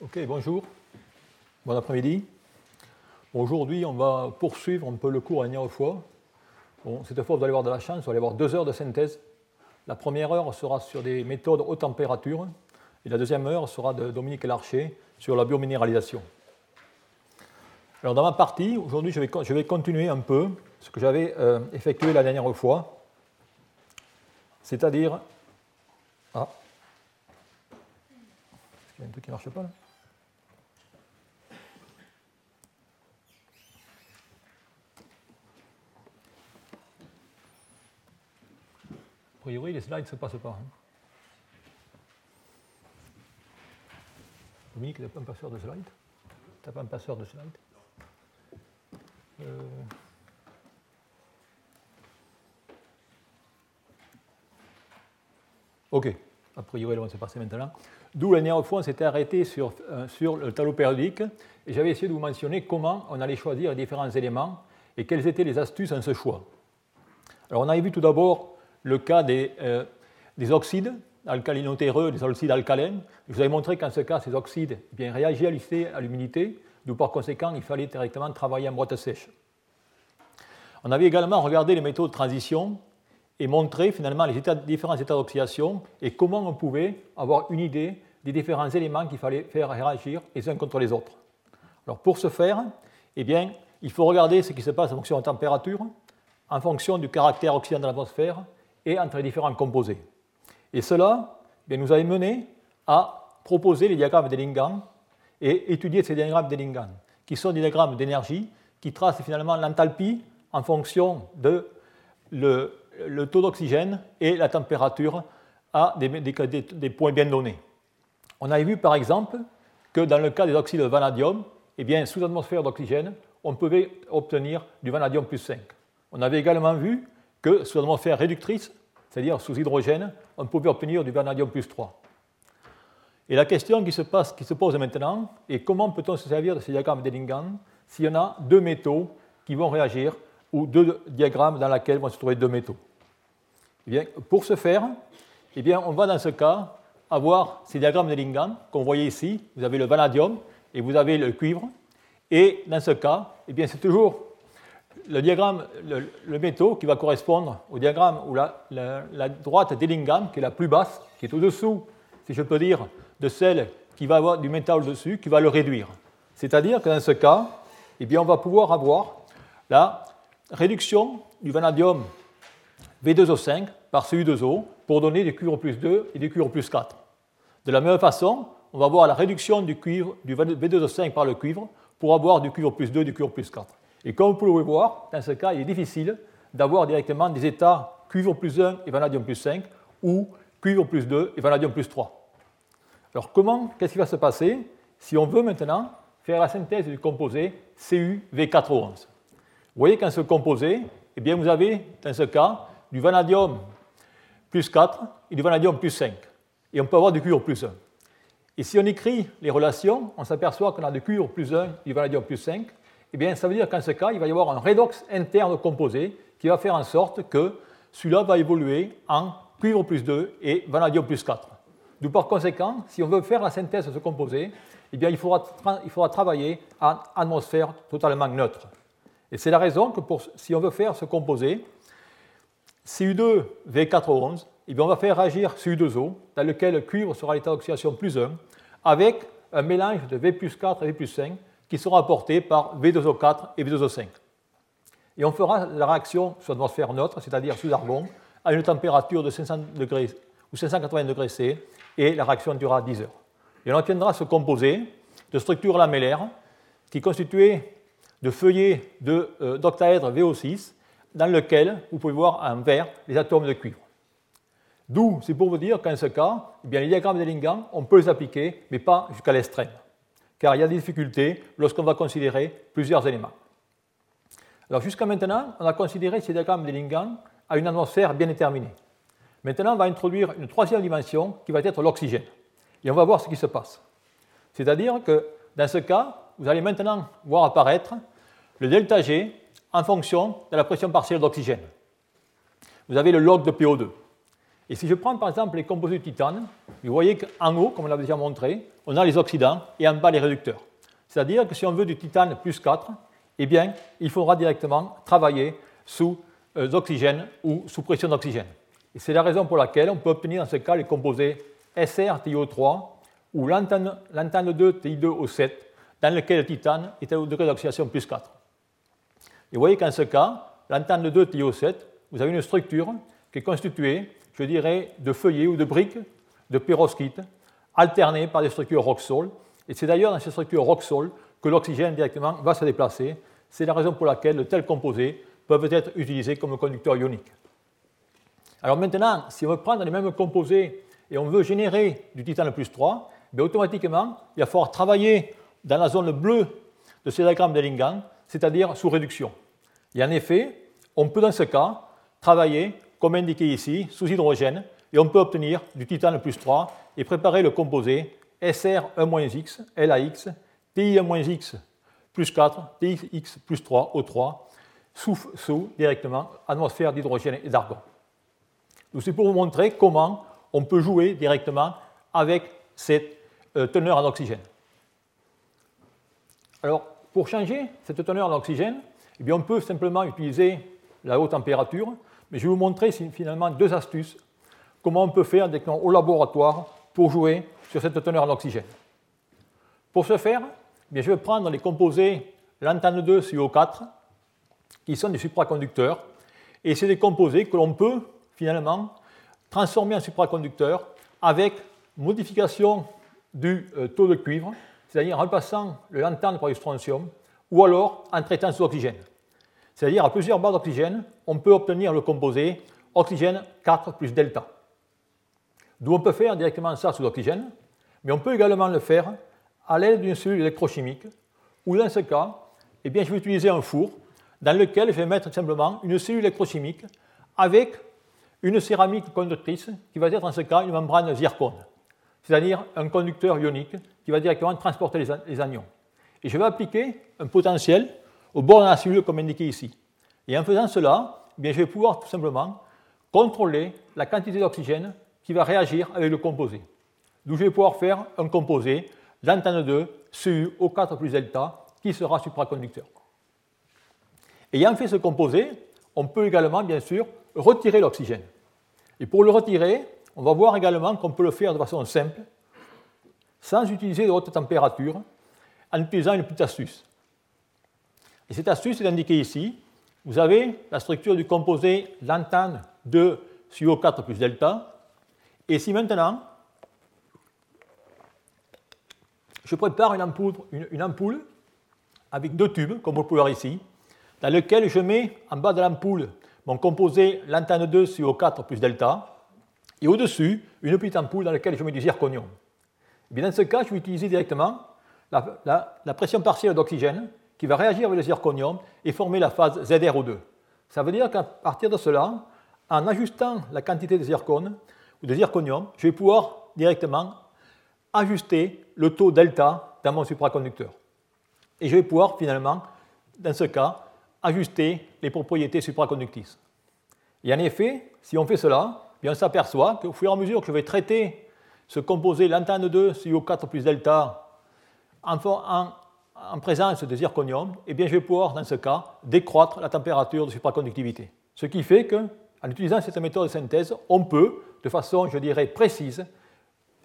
Ok, bonjour. Bon après-midi. Aujourd'hui, on va poursuivre un peu le cours à la dernière fois. Cette fois, vous allez avoir de la chance, vous allez avoir deux heures de synthèse. La première heure sera sur des méthodes haute température et la deuxième heure sera de Dominique Larcher sur la biominéralisation. Alors, dans ma partie, aujourd'hui, je vais, continuer un peu ce que j'avais euh, effectué la dernière fois, c'est-à-dire. Ah, il y a un truc qui ne marche pas priori, les slides ne se passent pas. Hein. Dominique, tu n'as pas un passeur de slides? Tu n'as pas un passeur de slides? Euh... Ok, a priori, on va se passer maintenant. D'où la dernière on s'était arrêté sur, euh, sur le tableau périodique et j'avais essayé de vous mentionner comment on allait choisir les différents éléments et quelles étaient les astuces en ce choix. Alors, on avait vu tout d'abord le cas des, des oxydes alcalinotéreux, des oxydes alcalins. Je vous avais montré qu'en ce cas, ces oxydes eh bien, réagissaient à l'humidité, d'où par conséquent, il fallait directement travailler en boîte sèche. On avait également regardé les méthodes de transition et montré finalement les différents états d'oxydation et comment on pouvait avoir une idée des différents éléments qu'il fallait faire réagir les uns contre les autres. Alors pour ce faire, eh bien, il faut regarder ce qui se passe en fonction de la température, en fonction du caractère oxydant de l'atmosphère entre les différents composés. Et cela eh nous a mené à proposer les diagrammes d'Ellingham et étudier ces diagrammes d'Ellingham, qui sont des diagrammes d'énergie qui tracent finalement l'enthalpie en fonction de le, taux d'oxygène et la température à des, points bien donnés. On a vu par exemple que dans le cas des oxydes de vanadium, eh bien, sous atmosphère d'oxygène, on pouvait obtenir du vanadium plus 5. On avait également vu que sous atmosphère réductrice, c'est-à-dire sous hydrogène, on pouvait obtenir du vanadium plus 3. Et la question qui se, pose maintenant est comment peut-on se servir de ces diagrammes d'Ellingham s'il y en a deux métaux qui vont réagir ou deux diagrammes dans lesquels vont se trouver deux métaux? Eh bien, Pour ce faire, eh bien, on va dans ce cas avoir ces diagrammes d'Ellingham qu'on voyait ici. Vous avez le vanadium et vous avez le cuivre. Et dans ce cas, eh bien, c'est toujours le diagramme, le, métaux qui va correspondre au diagramme où la, la, droite d'Ellingham, qui est la plus basse, qui est au-dessous, si je peux dire, de celle qui va avoir du métal au-dessus, qui va le réduire. C'est-à-dire que dans ce cas, eh bien, on va pouvoir avoir la réduction du vanadium V2O5 par Cu2O pour donner du cuivre plus 2 et du cuivre plus 4. De la même façon, on va avoir la réduction du, cuivre, du V2O5 par le cuivre pour avoir du cuivre plus 2 et du cuivre plus 4. Et comme vous pouvez voir, dans ce cas, il est difficile d'avoir directement des états cuivre plus 1 et vanadium plus 5 ou cuivre plus 2 et vanadium plus 3. Alors comment, qu'est-ce qui va se passer si on veut maintenant faire la synthèse du composé CuV4O11 Vous voyez qu'en ce composé, eh bien, vous avez dans ce cas du vanadium plus 4 et du vanadium plus 5. Et on peut avoir du cuivre plus 1. Et si on écrit les relations, on s'aperçoit qu'on a du cuivre plus 1 et du vanadium plus 5 eh bien, ça veut dire qu'en ce cas, il va y avoir un redox interne composé qui va faire en sorte que celui-là va évoluer en cuivre plus 2 et vanadium plus 4. D'où par conséquent, si on veut faire la synthèse de ce composé, eh bien, il, faudra il faudra travailler en atmosphère totalement neutre. Et c'est la raison que si on veut faire ce composé, Cu2V4O11, eh bien, on va faire réagir Cu2O, dans lequel le cuivre sera à l'état d'oxydation plus 1, avec un mélange de V plus 4 et V plus 5, qui seront apportés par V2O4 et V2O5. Et on fera la réaction sur l'atmosphère neutre, c'est-à-dire sous argon, à une température de 500 degrés ou 580 degrés C, et la réaction durera 10 heures. Et on obtiendra ce composé de structure lamellaire qui est constitué de feuillets euh, d'octaèdre VO6 dans lequel vous pouvez voir en vert les atomes de cuivre. D'où, c'est pour vous dire qu'en ce cas, eh bien, les diagrammes d'Ellingham, on peut les appliquer, mais pas jusqu'à l'extrême car il y a des difficultés lorsqu'on va considérer plusieurs éléments. Alors jusqu'à maintenant, on a considéré ces diagrammes d'Ellingham à une atmosphère bien déterminée. Maintenant, on va introduire une troisième dimension qui va être l'oxygène. Et on va voir ce qui se passe. C'est-à-dire que dans ce cas, vous allez maintenant voir apparaître le delta G en fonction de la pression partielle d'oxygène. Vous avez le log de PO2. Et si je prends par exemple les composés de titane, vous voyez qu'en haut, comme on l'a déjà montré, on a les oxydants et en bas les réducteurs. C'est-à-dire que si on veut du titane plus 4, eh bien, il faudra directement travailler sous euh, oxygène ou sous pression d'oxygène. Et c'est la raison pour laquelle on peut obtenir dans ce cas les composés SR-TiO3 ou lantane, 2 TI2O7 dans lequel le titane est au degré d'oxydation plus 4. Et vous voyez qu'en ce cas, lantane 2 TiO7, vous avez une structure qui est constituée, je dirais, de feuillets ou de briques de perovskite alternées par des structures rock-sol. Et c'est d'ailleurs dans ces structures rock-sol que l'oxygène directement va se déplacer. C'est la raison pour laquelle de tels composés peuvent être utilisés comme conducteurs ioniques. Alors maintenant, si on veut prendre les mêmes composés et on veut générer du titane plus 3, bien automatiquement, il va falloir travailler dans la zone bleue de ces diagrammes d'Ellingham, c'est-à-dire sous réduction. Et en effet, on peut dans ce cas travailler, comme indiqué ici, sous hydrogène, et on peut obtenir du titane plus 3 et préparer le composé SR1-X, LAX, TI1-X plus 4, TIX plus 3, O3, sous, sous directement atmosphère d'hydrogène et d'argon. C'est pour vous montrer comment on peut jouer directement avec cette euh, teneur en oxygène. Alors, pour changer cette teneur en oxygène, eh bien, on peut simplement utiliser la haute température, mais je vais vous montrer finalement deux astuces, comment on peut faire au laboratoire pour jouer sur cette teneur en oxygène. Pour ce faire, eh bien, je vais prendre les composés lantane 2 CO4, qui sont des supraconducteurs, et c'est des composés que l'on peut finalement transformer en supraconducteurs avec modification du euh, taux de cuivre, c'est-à-dire en remplaçant le lantane par du strontium, ou alors en traitant sous oxygène. C'est-à-dire à plusieurs barres d'oxygène, on peut obtenir le composé oxygène 4 plus delta. D'où on peut faire directement ça sous oxygène, mais on peut également le faire à l'aide d'une cellule électrochimique, ou dans ce cas, eh bien, je vais utiliser un four dans lequel je vais mettre simplement une cellule électrochimique avec une céramique conductrice qui va être en ce cas une membrane zircone, c'est-à-dire un conducteur ionique qui va directement transporter les anions. Et je vais appliquer un potentiel au bord de la cellule comme indiqué ici. Et en faisant cela, eh bien, je vais pouvoir tout simplement contrôler la quantité d'oxygène qui va réagir avec le composé. D'où je vais pouvoir faire un composé lantane 2 CuO4 plus delta qui sera supraconducteur. Ayant fait ce composé, on peut également, bien sûr, retirer l'oxygène. Et pour le retirer, on va voir également qu'on peut le faire de façon simple, sans utiliser de haute température, en utilisant une petite astuce. Et cette astuce est indiquée ici. Vous avez la structure du composé lantane de CO4 plus delta. Et si maintenant, je prépare une ampoule, avec deux tubes, comme vous pouvez voir ici, dans lequel je mets en bas de l'ampoule mon composé lantane 2 CO4 plus delta, et au-dessus, une petite ampoule dans laquelle je mets du zirconium. Et bien dans ce cas, je vais utiliser directement la, pression partielle d'oxygène qui va réagir avec le zirconium et former la phase ZrO2. Ça veut dire qu'à partir de cela, en ajustant la quantité de zircone ou de zirconium, je vais pouvoir directement ajuster le taux delta dans mon supraconducteur. Et je vais pouvoir finalement, dans ce cas, ajuster les propriétés supraconductrices. Et en effet, si on fait cela, bien on s'aperçoit qu'au fur et à mesure que je vais traiter ce composé lantane 2 CO4 plus delta en, en, présence de zirconium, eh bien je vais pouvoir, dans ce cas, décroître la température de supraconductivité. Ce qui fait qu'en utilisant cette méthode de synthèse, on peut, de façon, je dirais, précise,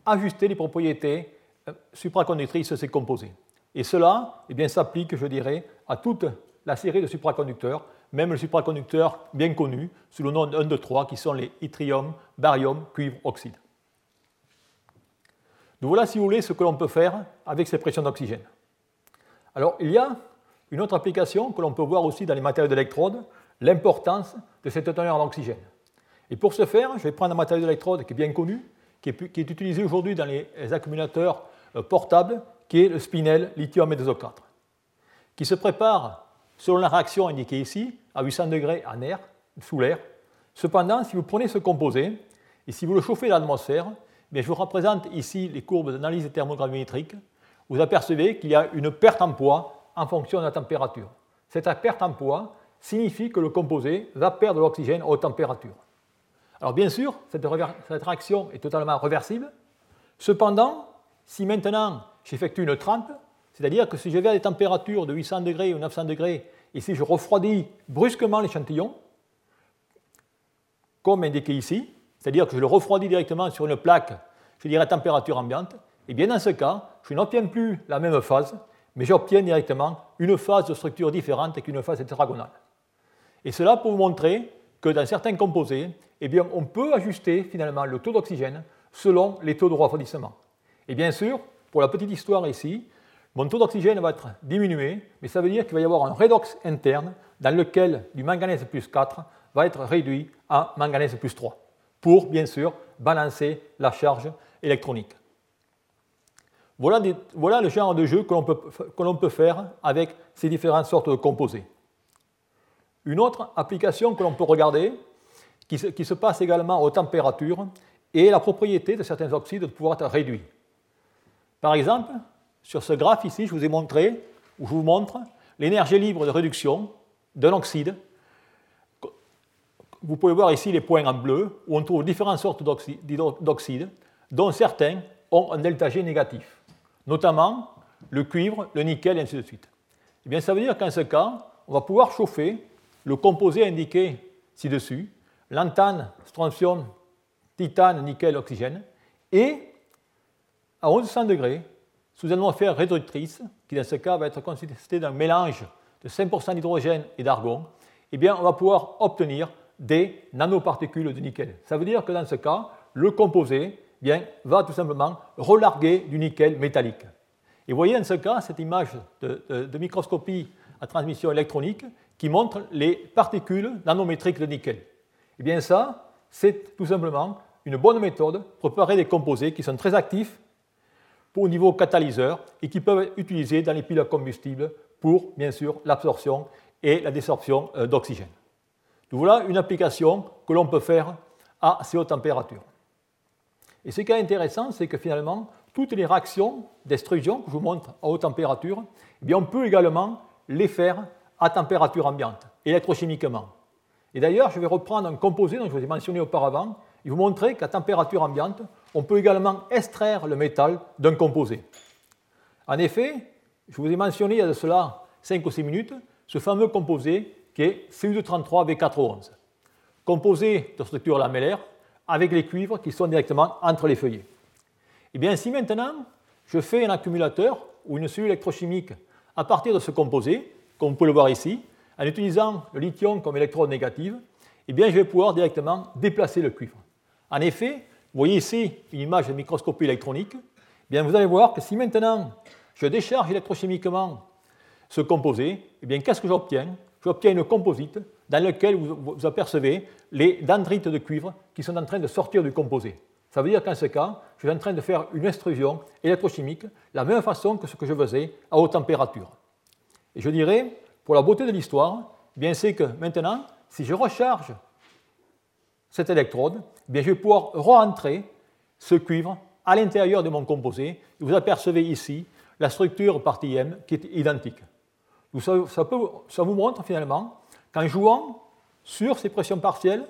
ajuster les propriétés euh, supraconductrices de ces composés. Et cela eh s'applique, je dirais, à toute la série de supraconducteurs, même les supraconducteurs bien connus, sous le nom de 1, 2, 3, qui sont les yttrium, barium, cuivre, oxyde. Donc voilà, si vous voulez, ce que l'on peut faire avec ces pressions d'oxygène. Alors, il y a une autre application que l'on peut voir aussi dans les matériaux d'électrode, l'importance de cette teneur en oxygène. Et pour ce faire, je vais prendre un matériau d'électrode qui est bien connu, qui est, utilisé aujourd'hui dans les, accumulateurs euh, portables, qui est le spinel lithium et 4 qui se prépare selon la réaction indiquée ici, à 800 degrés en air, sous l'air. Cependant, si vous prenez ce composé et si vous le chauffez dans l'atmosphère, je vous représente ici les courbes d'analyse thermogravimétrique. Vous apercevez qu'il y a une perte en poids en fonction de la température. Cette perte en poids signifie que le composé va perdre l'oxygène à haute température. Alors bien sûr, cette, réaction est totalement réversible. Cependant, si maintenant j'effectue une trempe, c'est-à-dire que si je vais à des températures de 800 degrés ou 900 degrés, et si je refroidis brusquement l'échantillon, comme indiqué ici, c'est-à-dire que je le refroidis directement sur une plaque, je dirais à température ambiante, eh bien dans ce cas, je n'obtiens plus la même phase, mais j'obtiens directement une phase de structure différente qu'une phase tétragonale. Et cela pour vous montrer que dans certains composés, eh bien, on peut ajuster finalement le taux d'oxygène selon les taux de refroidissement. Et bien sûr, pour la petite histoire ici, mon taux d'oxygène va être diminué, mais ça veut dire qu'il va y avoir un redox interne dans lequel du manganèse plus 4 va être réduit à manganèse plus 3, pour bien sûr balancer la charge électronique. Voilà, le genre de jeu que l'on peut, faire avec ces différentes sortes de composés. Une autre application que l'on peut regarder, qui se, passe également aux températures, est la propriété de certains oxydes de pouvoir être réduits. Par exemple, sur ce graphe ici, je vous ai montré, ou je vous montre, l'énergie libre de réduction d'un oxyde. Vous pouvez voir ici les points en bleu, où on trouve différentes sortes d'oxydes, dont certains ont un delta G négatif, notamment le cuivre, le nickel, et ainsi de suite. Eh bien, ça veut dire qu'en ce cas, on va pouvoir chauffer le composé indiqué ci-dessus, lantane, strontium, titane, nickel, oxygène, et à 1100 degrés, sous une atmosphère réductrice, qui dans ce cas va être constituée d'un mélange de 5% d'hydrogène et d'argon, eh bien, on va pouvoir obtenir des nanoparticules de nickel. Ça veut dire que dans ce cas, le composé bien, va tout simplement relarguer du nickel métallique. Et vous voyez dans ce cas cette image de microscopie à transmission électronique qui montre les particules nanométriques de nickel. Eh bien ça, c'est tout simplement une bonne méthode pour préparer des composés qui sont très actifs au niveau catalyseur et qui peuvent être utilisés dans les piles à combustible pour, bien sûr, l'absorption et la désorption euh, d'oxygène. Donc voilà une application que l'on peut faire à ces hautes températures. Et ce qui est intéressant, c'est que finalement, toutes les réactions d'extrusion que je vous montre à haute température, eh bien, on peut également les faire à température ambiante, électrochimiquement. Et d'ailleurs, je vais reprendre un composé dont je vous ai mentionné auparavant et vous montrer qu'à température ambiante, on peut également extraire le métal d'un composé. En effet, je vous ai mentionné il y a de cela 5 ou 6 minutes ce fameux composé qui est Cu233V411, composé de structure lamellaire avec les cuivres qui sont directement entre les feuillets. Et eh bien si maintenant je fais un accumulateur ou une cellule électrochimique à partir de ce composé, comme vous pouvez le voir ici, en utilisant le lithium comme électrode négative, eh bien je vais pouvoir directement déplacer le cuivre. En effet, vous voyez ici une image de microscopie électronique. Bien, vous allez voir que si maintenant je décharge électrochimiquement ce composé, eh qu'est-ce que j'obtiens? J'obtiens une composite dans laquelle vous, apercevez les dendrites de cuivre qui sont en train de sortir du composé. Ça veut dire qu'en ce cas, je suis en train de faire une extrusion électrochimique de la même façon que ce que je faisais à haute température. Et je dirais, pour la beauté de l'histoire, eh bien c'est que maintenant, si je recharge cette électrode, eh je vais pouvoir re-entrer ce cuivre à l'intérieur de mon composé. Vous apercevez ici la structure partie M qui est identique. ça, ça, vous montre finalement qu'en jouant sur ces pressions partielles,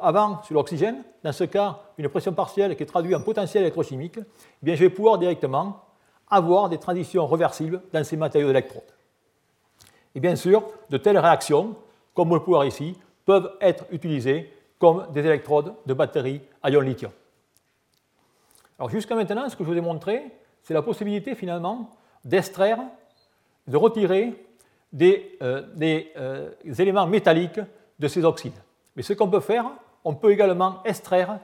avant sur l'oxygène, dans ce cas une pression partielle qui est traduite en potentiel électrochimique, eh je vais pouvoir directement avoir des transitions réversibles dans ces matériaux d'électrode. Et bien sûr, de telles réactions, comme vous le pouvez voir ici, peuvent être utilisées comme des électrodes de batteries à ion lithium. Alors jusqu'à maintenant, ce que je vous ai montré, c'est la possibilité finalement d'extraire, de retirer des, euh, euh, éléments métalliques de ces oxydes. Mais ce qu'on peut faire, on peut également extraire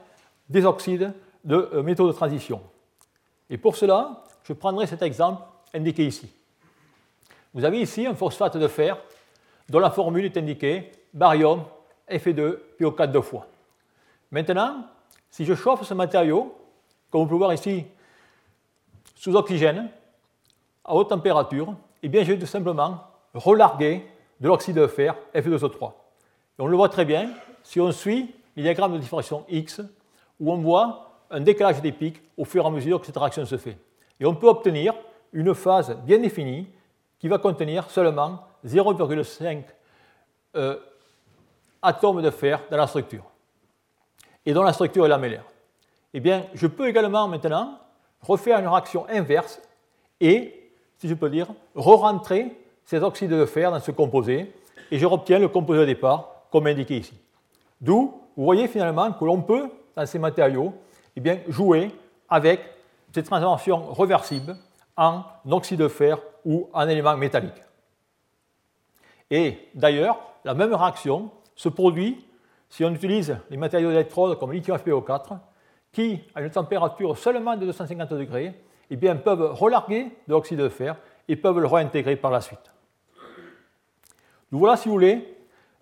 des oxydes de euh, métaux de transition. Et pour cela, je prendrai cet exemple indiqué ici. Vous avez ici un phosphate de fer dont la formule est indiquée barium Fe2 PO4 deux fois. Maintenant, si je chauffe ce matériau, comme vous pouvez voir ici, sous oxygène, à haute température, eh bien, je vais tout simplement relarguer de l'oxyde de fer Fe2O3. Et on le voit très bien si on suit le diagramme de diffraction X, où on voit un décalage des pics au fur et à mesure que cette réaction se fait. Et on peut obtenir une phase bien définie qui va contenir seulement 0,5 atomes de fer dans la structure. et dont la structure est lamellaire. Eh bien, je peux également maintenant refaire une réaction inverse et, si je peux dire, re-rentrer ces oxydes de fer dans ce composé et je obtiens le composé de départ comme indiqué ici. D'où, vous voyez finalement que l'on peut, dans ces matériaux, eh bien, jouer avec ces transformations réversibles en oxyde de fer ou en élément métallique. Et d'ailleurs, la même réaction se produit si on utilise les matériaux d'électrode comme lithium FPO4, qui, à une température seulement de 250 degrés, eh bien, peuvent relarguer de l'oxyde de fer et peuvent le réintégrer par la suite. Donc voilà, si vous voulez,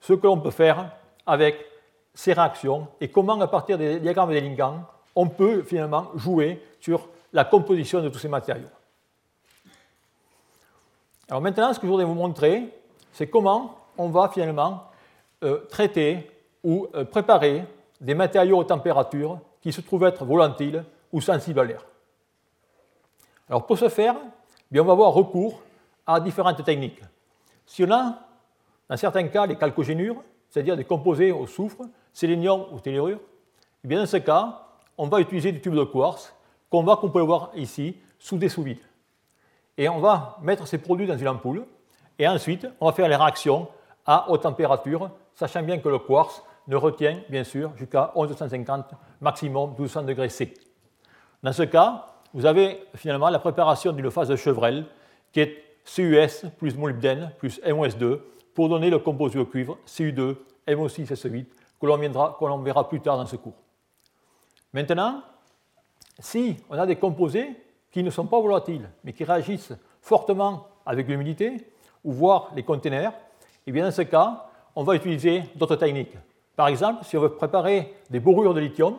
ce que l'on peut faire avec ces réactions et comment, à partir des diagrammes d'Elingan, on peut finalement jouer sur la composition de tous ces matériaux. Alors maintenant, ce que je voudrais vous montrer, c'est comment on va finalement euh, traiter ou euh, préparer des matériaux aux températures qui se trouvent être volatiles ou sensibles à l'air. Alors pour ce faire, bien, on va avoir recours à différentes techniques. Si on a, dans certains cas, les calcogénures, c'est-à-dire des composés au soufre, sélénium ou tellurure, et bien dans ce cas, on va utiliser des tubes de quartz qu'on va, qu'on peut voir ici, sous des sous-vides. Et on va mettre ces produits dans une ampoule, et ensuite, on va faire les réactions à haute température, sachant bien que le quartz ne retient, bien sûr, jusqu'à 1150, maximum 1200 degrés C. Dans ce cas, vous avez finalement la préparation d'une phase de Chevrel, qui est CUS plus molybdène plus MOS2, pour donner le composé au cuivre Cu2, MO6S8, que l'on verra plus tard dans ce cours. Maintenant, si on a des composés qui ne sont pas volatiles, mais qui réagissent fortement avec l'humidité, ou voire les containers, et eh bien dans ce cas, on va utiliser d'autres techniques. Par exemple, si on veut préparer des borures de lithium,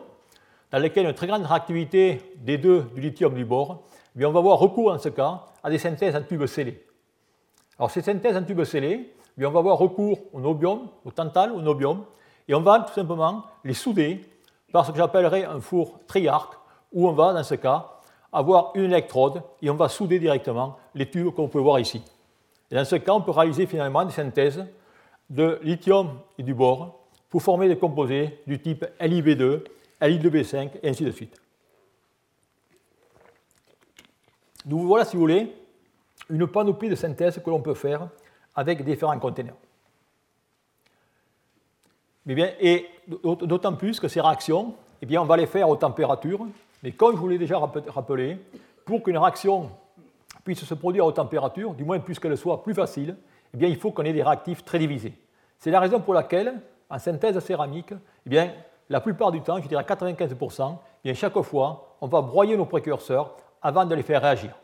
dans lesquelles une très grande réactivité des deux du lithium du bore, eh bien on va avoir recours en ce cas à des synthèses en tubes scellés. Alors ces synthèses en tubes scellés, on va avoir recours au nobium, au tantal, au nobium, et on va tout simplement les souder par ce que j'appellerais un four triarc, où on va, dans ce cas, avoir une électrode et on va souder directement les tubes qu'on peut voir ici. Et dans ce cas, on peut réaliser finalement des synthèses de lithium et du bore pour former des composés du type LiB2, Li2B5 et ainsi de suite. Donc voilà, si vous voulez, une panoplie de synthèses que l'on peut faire avec différents conteneurs. bien, et d'autant plus que ces réactions, eh bien, on va les faire aux températures, mais comme je vous l'ai déjà rappelé, pour qu'une réaction puisse se produire aux températures, du moins plus qu'elle soit plus facile, eh bien, il faut qu'on ait des réactifs très divisés. C'est la raison pour laquelle, en synthèse céramique, eh bien, la plupart du temps, je dirais 95%, eh bien, chaque fois, on va broyer nos précurseurs avant de les faire réagir.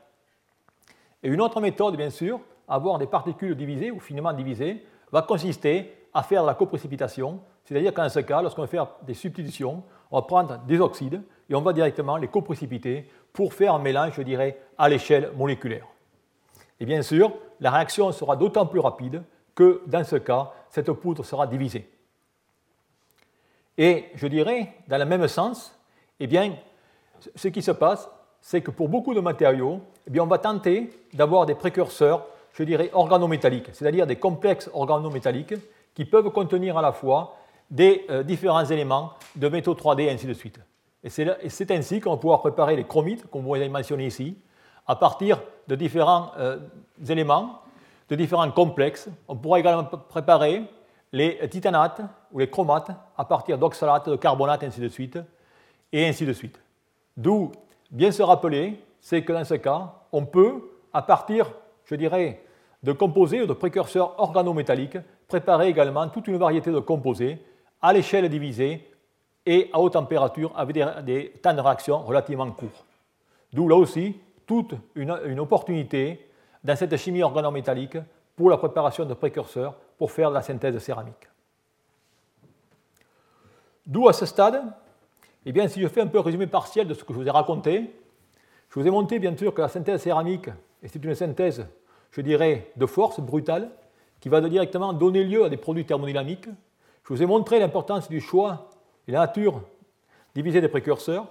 Et une autre méthode, bien sûr, avoir des particules divisées ou finement divisées va consister à faire la coprécipitation, c'est-à-dire qu'en ce cas, lorsqu'on va faire des substitutions, on va prendre des oxydes et on va directement les coprécipiter pour faire un mélange, je dirais, à l'échelle moléculaire. Et bien sûr, la réaction sera d'autant plus rapide que dans ce cas, cette poudre sera divisée. Et je dirais, dans le même sens, eh bien, ce qui se passe, c'est que pour beaucoup de matériaux, eh bien, on va tenter d'avoir des précurseurs je dirais, organométalliques, c'est-à-dire des complexes organométalliques qui peuvent contenir à la fois des euh, différents éléments de métaux 3D et ainsi de suite. Et c'est ainsi qu'on va pouvoir préparer les chromites, comme vous avez mentionné ici, à partir de différents euh, éléments, de différents complexes. On pourra également préparer les titanates ou les chromates à partir d'oxalates, de carbonates, ainsi de suite, et ainsi de suite. D'où bien se rappeler, c'est que dans ce cas, on peut, à partir je dirais, de composés ou de précurseurs organométalliques, préparer également toute une variété de composés à l'échelle divisée et à haute température avec des, temps de réaction relativement courts. D'où là aussi toute une, opportunité dans cette chimie organométallique pour la préparation de précurseurs pour faire la synthèse céramique. D'où à ce stade, eh bien, si je fais un peu un résumé partiel de ce que je vous ai raconté, je vous ai montré bien sûr que la synthèse céramique, et c'est une synthèse je dirais, de force brutale, qui va directement donner lieu à des produits thermodynamiques. Je vous ai montré l'importance du choix et la nature divisée des précurseurs,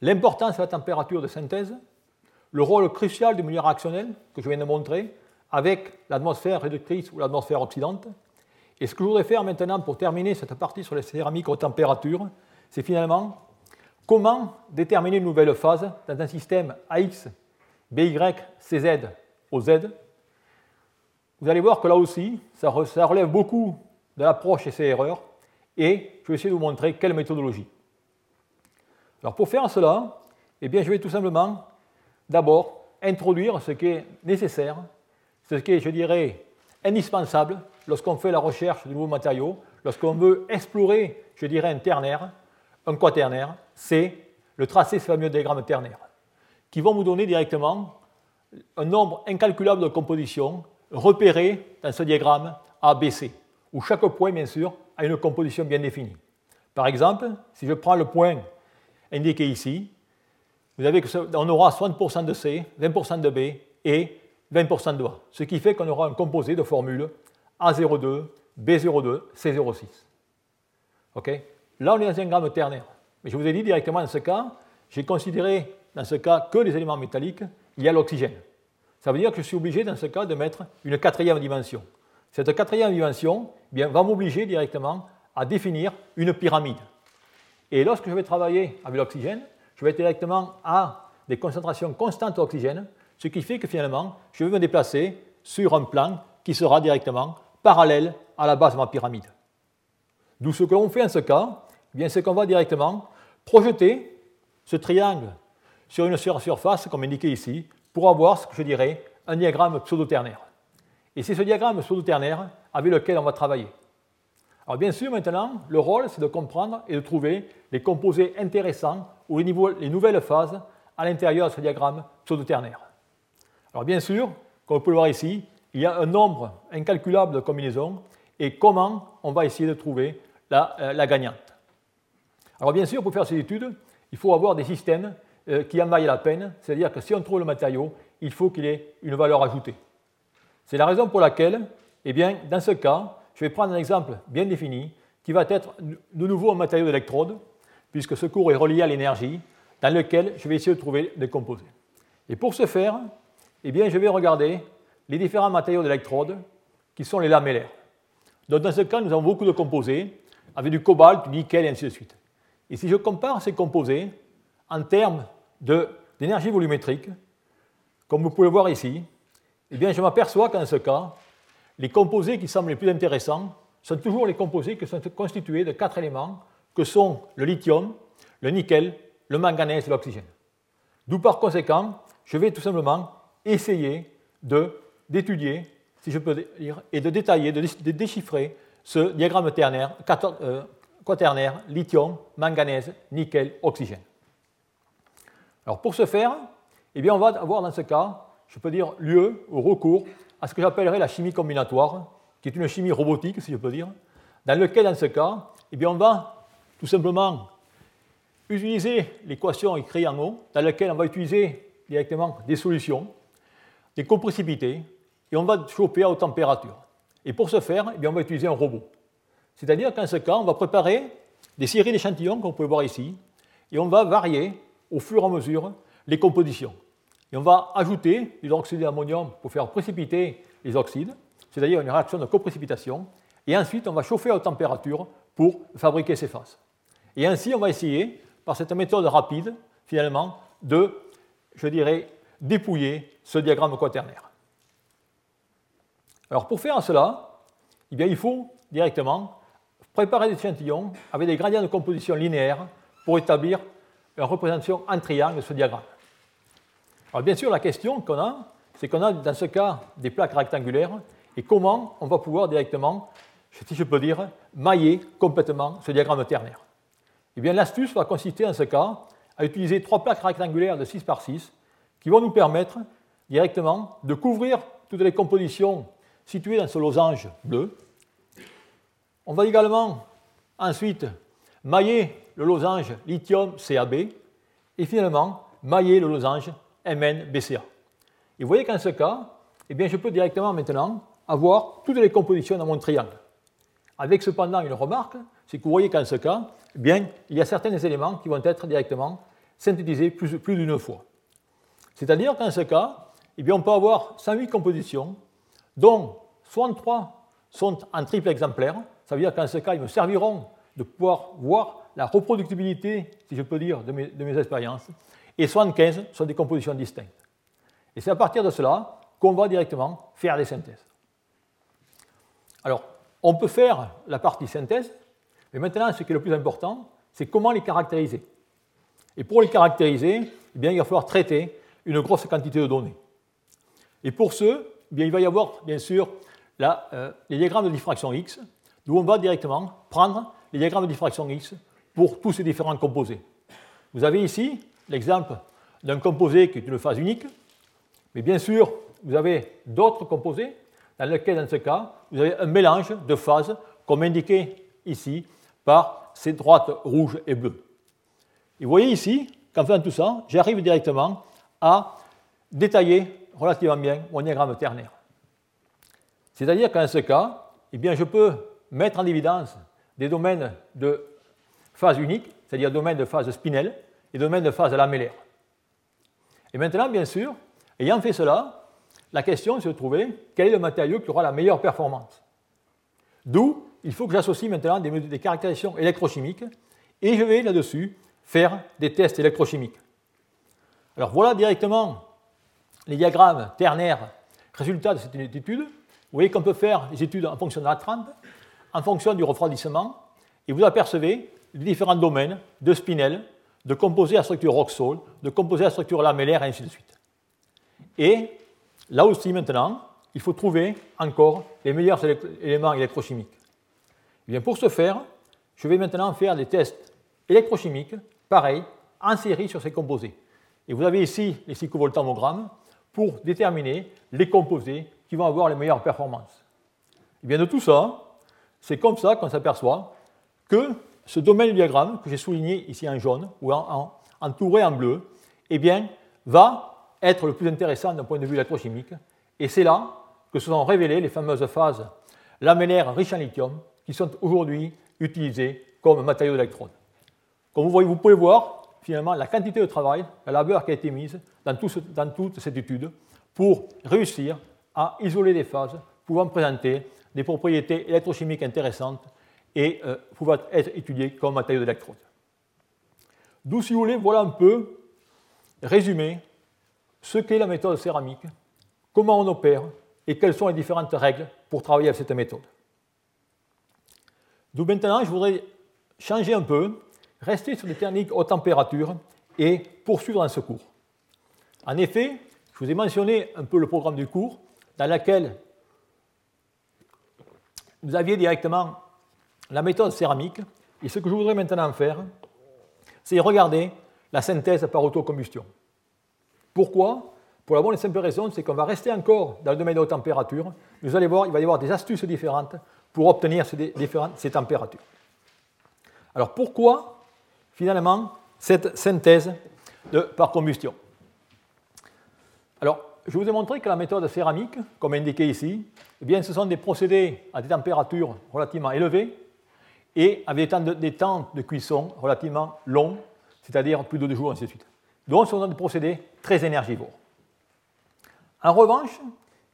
l'importance de la température de synthèse, le rôle crucial du milieu réactionnel que je viens de montrer avec l'atmosphère réductrice ou l'atmosphère oxydante. Et ce que je voudrais faire maintenant pour terminer cette partie sur les céramiques aux températures, c'est finalement comment déterminer une nouvelle phase dans un système AX, BY, CZ au Z. Vous allez voir que là aussi, ça, relève beaucoup de l'approche et ses erreurs, et je vais essayer de vous montrer quelle méthodologie. Alors pour faire cela, eh bien, je vais tout simplement d'abord introduire ce qui est nécessaire, ce qui est, je dirais, indispensable lorsqu'on fait la recherche de nouveaux matériaux, lorsqu'on veut explorer, je dirais, un ternaire, un quaternaire, c'est le tracé ce fameux diagramme ternaire, qui vont vous donner directement un nombre incalculable de compositions repérées dans ce diagramme ABC, où chaque point, bien sûr, a une composition bien définie. Par exemple, si je prends le point indiqué ici, vous avez que on aura 60% de C, 20% de B et 20% de A, ce qui fait qu'on aura un composé de formules A02, B02, C06. OK? Là, on est dans un gramme ternaire. Mais je vous ai dit directement dans ce cas, j'ai considéré dans ce cas que les éléments métalliques, il y a l'oxygène. Ça veut dire que je suis obligé dans ce cas de mettre une quatrième dimension. Cette quatrième dimension eh bien, va m'obliger directement à définir une pyramide. Et lorsque je vais travailler avec l'oxygène, je vais être directement à des concentrations constantes d'oxygène, ce qui fait que finalement, je vais me déplacer sur un plan qui sera directement parallèle à la base de ma pyramide. D'où ce que l'on fait en ce cas, eh bien, c'est qu'on va directement projeter ce triangle sur une surface, comme indiqué ici, pour avoir ce que je dirais un diagramme pseudo-ternaire. Et c'est ce diagramme pseudo-ternaire avec lequel on va travailler. Alors bien sûr, maintenant, le rôle, c'est de comprendre et de trouver les composés intéressants ou les, les nouvelles phases à l'intérieur de ce diagramme pseudo-ternaire. Alors bien sûr, comme vous pouvez le voir ici, il y a un nombre incalculable de combinaisons et comment on va essayer de trouver la, euh, gagnante. Alors bien sûr, pour faire ces études, il faut avoir des systèmes qui en vaillent la peine, c'est-à-dire que si on trouve le matériau, il faut qu'il ait une valeur ajoutée. C'est la raison pour laquelle, eh bien, dans ce cas, je vais prendre un exemple bien défini qui va être de nouveau un matériau d'électrode, puisque ce cours est relié à l'énergie, dans lequel je vais essayer de trouver des composés. Et pour ce faire, eh bien, je vais regarder les différents matériaux d'électrode qui sont les lamellaires. Donc, dans ce cas, nous avons beaucoup de composés avec du cobalt, du nickel et ainsi de suite. Et si je compare ces composés en termes d'énergie volumétrique, comme vous pouvez le voir ici, eh bien, je m'aperçois qu'en ce cas, les composés qui semblent les plus intéressants sont toujours les composés qui sont constitués de quatre éléments que sont le lithium, le nickel, le manganèse et l'oxygène. D'où par conséquent, je vais tout simplement essayer d'étudier, si je peux dire, et de détailler, de, déchiffrer ce diagramme euh, quaternaire, lithium, manganèse, nickel, oxygène. Alors pour ce faire, eh bien on va avoir dans ce cas, je peux dire, lieu au recours à ce que j'appellerais la chimie combinatoire, qui est une chimie robotique, si je peux dire, dans lequel, dans ce cas, eh bien, on va tout simplement utiliser l'équation écrite en haut, dans laquelle on va utiliser directement des solutions, des compressibilités, et on va chauffer à haute température. Et pour ce faire, eh bien, on va utiliser un robot. C'est-à-dire qu'en ce cas, on va préparer des séries d'échantillons, vous pouvez voir ici, et on va varier au fur et à mesure les compositions. Et on va ajouter l'hydroxyde d'ammonium pour faire précipiter les oxydes, c'est-à-dire une réaction de coprécipitation. Et ensuite, on va chauffer à haute température pour fabriquer ces phases. Et ainsi, on va essayer, par cette méthode rapide, finalement, de, je dirais, dépouiller ce diagramme quaternaire. Alors pour faire cela, eh il faut directement préparer des échantillons avec des gradients de composition linéaires pour établir une représentation en triangle de ce diagramme. Alors bien sûr, la question qu'on a, c'est qu'on a dans ce cas des plaques rectangulaires et comment on va pouvoir directement, si je peux dire, mailler complètement ce diagramme ternaire. Eh bien, l'astuce va consister en ce cas à utiliser trois plaques rectangulaires de 6 par 6 qui vont nous permettre directement de couvrir toutes les compositions situées dans ce losange bleu. On va également ensuite mailler le losange lithium CAB et finalement mailler le losange MnBCA. Et vous voyez qu'en ce cas, eh bien, je peux directement maintenant avoir toutes les compositions dans mon triangle. Avec cependant une remarque, c'est que vous voyez qu'en ce cas, eh bien, il y a certains éléments qui vont être directement synthétisés plus, plus d'une fois. C'est-à-dire qu'en ce cas, eh bien, on peut avoir 108 compositions, dont 63 sont en triple exemplaire. Ça veut dire qu'en ce cas, ils me serviront de pouvoir voir la reproductibilité, si je peux dire, de mes, expériences, et 75 sont des compositions distinctes. Et c'est à partir de cela qu'on va directement faire des synthèses. Alors, on peut faire la partie synthèse, mais maintenant, ce qui est le plus important, c'est comment les caractériser. Et pour les caractériser, eh bien, il va falloir traiter une grosse quantité de données. Et pour ce, eh bien, il va y avoir, bien sûr, euh, les diagrammes de diffraction X, d'où on va directement prendre les diagrammes de diffraction X pour tous ces différents composés. Vous avez ici l'exemple d'un composé qui est une phase unique, mais bien sûr, vous avez d'autres composés dans lesquels, dans ce cas, vous avez un mélange de phases, comme indiqué ici par ces droites rouges et bleues. Et vous voyez ici qu'en faisant tout ça, j'arrive directement à détailler relativement bien mon diagramme ternaire. C'est-à-dire qu'en ce cas, eh bien, je peux mettre en évidence des domaines de phase unique, c'est-à-dire domaines de phase spinelle et domaines de phase lamellaire. Et maintenant, bien sûr, ayant fait cela, la question de trouver quel est le matériau qui aura la meilleure performance? D'où il faut que j'associe maintenant des, des, caractérisations électrochimiques et je vais là-dessus faire des tests électrochimiques. Alors voilà directement les diagrammes ternaires résultats de cette étude. Vous voyez qu'on peut faire des études en fonction de la trempe, en fonction du refroidissement, et vous apercevez les différents domaines de spinel, de composés à structure Roxol, de composés à structure lamellaire, et ainsi de suite. Et là aussi, maintenant, il faut trouver encore les meilleurs éléments électrochimiques. Et eh bien, pour ce faire, je vais maintenant faire des tests électrochimiques, pareils, en série sur ces composés. Et vous avez ici les cyclovoltammogrammes pour déterminer les composés qui vont avoir les meilleures performances. Et eh bien, de tout ça, c'est comme ça qu'on s'aperçoit que ce domaine du diagramme, que j'ai souligné ici en jaune ou en, entouré en bleu, eh bien, va être le plus intéressant d'un point de vue électrochimique. Et c'est là que se sont révélées les fameuses phases lamellaires riches en lithium qui sont aujourd'hui utilisées comme matériaux d'électrode. Comme vous, voyez, vous pouvez voir, finalement, la quantité de travail, la labeur qui a été mise dans toute cette étude pour réussir à isoler des phases pouvant présenter des propriétés électrochimiques intéressantes et euh, pouvant être étudiées comme matériaux d'électrode. D'où, si vous voulez, voilà un peu résumé ce qu'est la méthode céramique, comment on opère et quelles sont les différentes règles pour travailler avec cette méthode. D'où maintenant, je voudrais changer un peu, rester sur des techniques haute température et poursuivre dans ce cours. En effet, je vous ai mentionné un peu le programme du cours, dans lequel vous aviez directement la méthode céramique. Et ce que je voudrais maintenant faire, c'est regarder la synthèse par autocombustion. Pourquoi? Pour la bonne et simple raison, c'est qu'on va rester encore dans le domaine de haute température. Vous allez voir, il va y avoir des astuces différentes pour obtenir ces, différentes, températures. Alors pourquoi, finalement, cette synthèse par combustion? Alors, je vous ai montré que la méthode céramique, comme indiqué ici, eh bien, ce sont des procédés à des températures relativement élevées et avec des temps de, cuisson relativement longs, c'est-à-dire plus de deux jours, ainsi de suite. Donc, ce sont des procédés très énergivores. En revanche,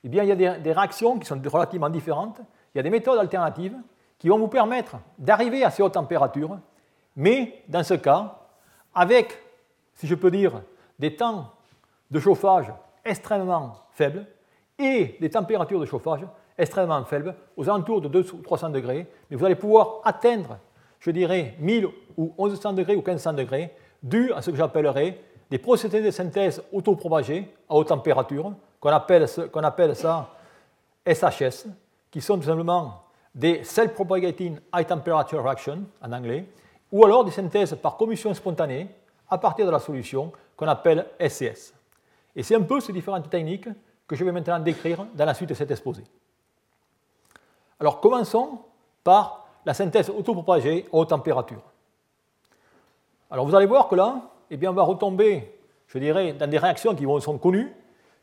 eh bien, il y a des, des réactions qui sont relativement différentes il y a des méthodes alternatives qui vont vous permettre d'arriver à ces hautes températures, mais dans ce cas, avec, si je peux dire, des temps de chauffage extrêmement faibles et des températures de chauffage extrêmement faibles, aux alentours de 200 ou 300 degrés, mais vous allez pouvoir atteindre, je dirais, 1000 ou 1100 degrés ou 1500 degrés, dû à ce que j'appellerais des procédés de synthèse autopropagés à haute température, qu'on appelle, qu'on appelle ça SHS, qui sont tout simplement des self-propagating high temperature reactions en anglais, ou alors des synthèses par combustion spontanée à partir de la solution qu'on appelle SCS. Et c'est un peu ces différentes techniques que je vais maintenant décrire dans la suite de cet exposé. Alors commençons par la synthèse autopropagée à haute température. Alors vous allez voir que là, eh bien, on va retomber, je dirais, dans des réactions qui sont connues.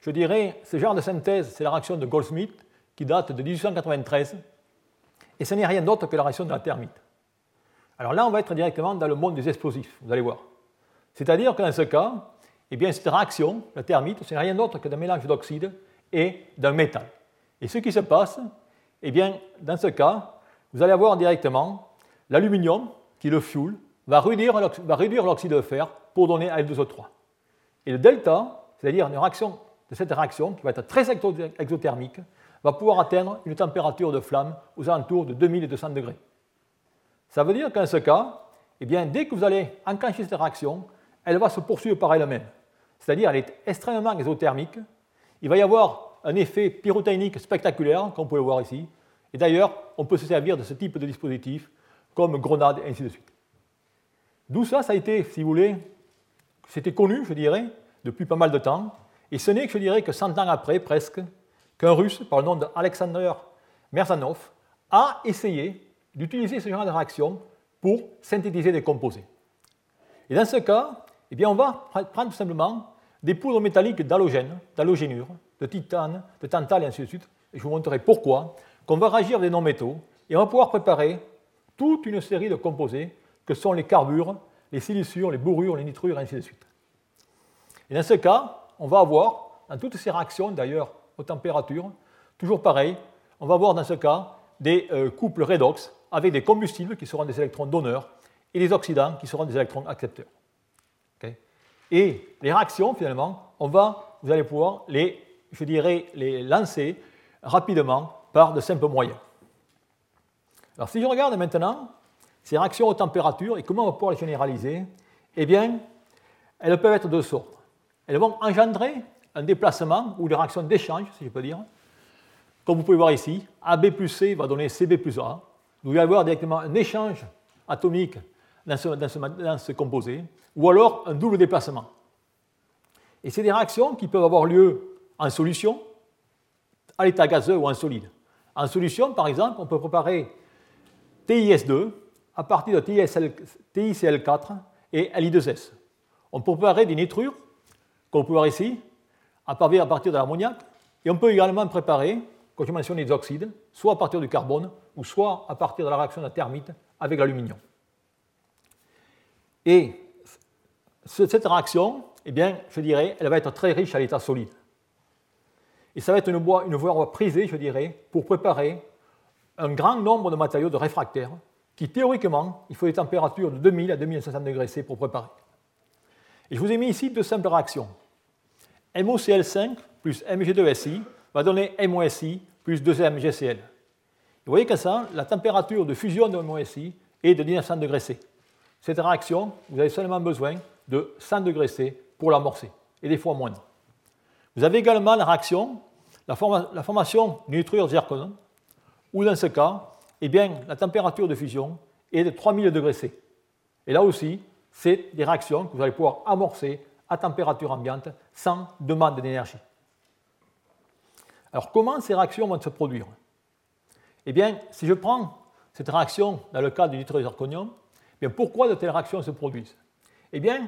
Je dirais, ce genre de synthèse, c'est la réaction de Goldsmith, qui date de 1893, et ce n'est rien d'autre que la réaction de la thermite. Alors là, on va être directement dans le monde des explosifs, vous allez voir. C'est-à-dire que dans ce cas, eh bien, cette réaction, la thermite, ce n'est rien d'autre que d'un mélange d'oxyde et d'un métal. Et ce qui se passe, eh bien, dans ce cas, vous allez avoir directement l'aluminium, qui le fuel, va réduire, l'oxyde de fer pour donner Al2O3. Et le delta, c'est-à-dire une réaction de cette réaction qui va être très exothermique, va pouvoir atteindre une température de flamme aux alentours de 2200 degrés. Ça veut dire qu'en ce cas, eh bien, dès que vous allez enclencher cette réaction, elle va se poursuivre par elle-même. C'est-à-dire elle est extrêmement exothermique. Il va y avoir un effet pyrotechnique spectaculaire, comme vous le voir ici. Et d'ailleurs, on peut se servir de ce type de dispositif comme grenade et ainsi de suite. D'où ça, ça a été, si vous voulez, c'était connu, je dirais, depuis pas mal de temps. Et ce n'est que, je dirais, que 100 ans après, presque, qu'un russe, par le nom d'Alexander Merzanov, a essayé d'utiliser ce genre de réaction pour synthétiser des composés. Et dans ce cas, eh bien, on va prendre tout simplement des poudres métalliques d'halogène, d'halogénure, de titane, de tantal et ainsi de suite. Et je vous montrerai pourquoi, qu'on va réagir des non-métaux et on va pouvoir préparer toute une série de composés que sont les carbures, les siliciures, les bourrures, les nitrures et ainsi de suite. Et dans ce cas, on va avoir, dans toutes ces réactions d'ailleurs aux températures, toujours pareil, on va avoir dans ce cas des euh, couples redox avec des combustibles qui seront des électrons donneurs et des oxydants qui seront des électrons accepteurs. et les réactions, finalement, on va, vous allez pouvoir les, je dirais, les lancer rapidement par de simples moyens. Alors si je regarde maintenant ces réactions aux températures et comment on va pouvoir les généraliser, eh bien, elles peuvent être de deux sortes. Elles vont engendrer un déplacement ou des réactions d'échange, si je peux dire. Comme vous pouvez voir ici, AB plus C va donner CB plus A. Vous allez avoir directement un échange atomique dans ce, composé, ou alors un double déplacement. Et c'est des réactions qui peuvent avoir lieu en solution, à l'état gazeux ou en solide. En solution, par exemple, on peut préparer TIS2 à partir de TICL4 et Li2S. On peut préparer des nitrures, vous pouvez voir ici, à partir de l'ammoniac, et on peut également préparer, comme je mentionne, les oxydes, soit à partir du carbone, ou soit à partir de la réaction de la thermite avec l'aluminium. Et cette réaction, eh bien, je dirais, elle va être très riche à l'état solide. Et ça va être une voie, une voie prisée, je dirais, pour préparer un grand nombre de matériaux de réfractaires qui, théoriquement, il faut des températures de 2000 à 2500 degrés C pour préparer. Et je vous ai mis ici deux simples réactions. MOCl5 plus Mg2Si va donner MOSI plus 2MgCl. Vous voyez que ça, la température de fusion de MOSI est de 1900 degrés C. Cette réaction, vous avez seulement besoin de 100 degrés C pour l'amorcer, et des fois moins. Vous avez également la réaction, la, formation nitrure zircon, où dans ce cas, eh bien, la température de fusion est de 3000 degrés C. Et là aussi, c'est des réactions que vous allez pouvoir amorcer à température ambiante sans demande d'énergie. Alors comment ces réactions vont se produire? Eh bien, si je prends cette réaction dans le cas du nitrozirconium, eh pourquoi de telles réactions se produisent? Eh bien,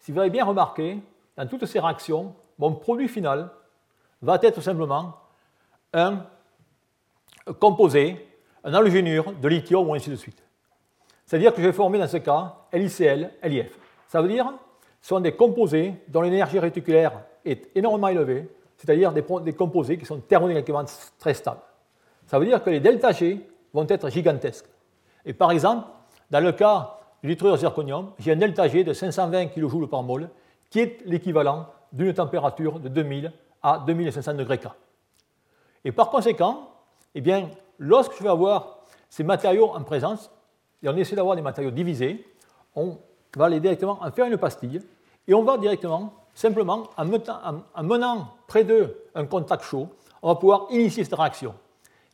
si vous avez bien remarqué, dans toutes ces réactions, mon produit final va être simplement un composé, un halogénure de lithium ou ainsi de suite. C'est-à-dire que je vais former dans ce cas LiCl, LiF. Ça veut dire ce sont des composés dont l'énergie réticulaire est énormément élevée, c'est-à-dire des, des, composés qui sont thermodynamiquement très stables. Ça veut dire que les delta G vont être gigantesques. Et par exemple, dans le cas du nitrure zirconium, j'ai un delta G de 520 kJ par mol, qui est l'équivalent d'une température de 2000 à 2500 degrés K. Et par conséquent, eh bien, lorsque je vais avoir ces matériaux en présence, et on essaie d'avoir des matériaux divisés, on va aller directement en faire une pastille, et on va directement, simplement, en menant près d'eux un contact chaud, on va pouvoir initier cette réaction.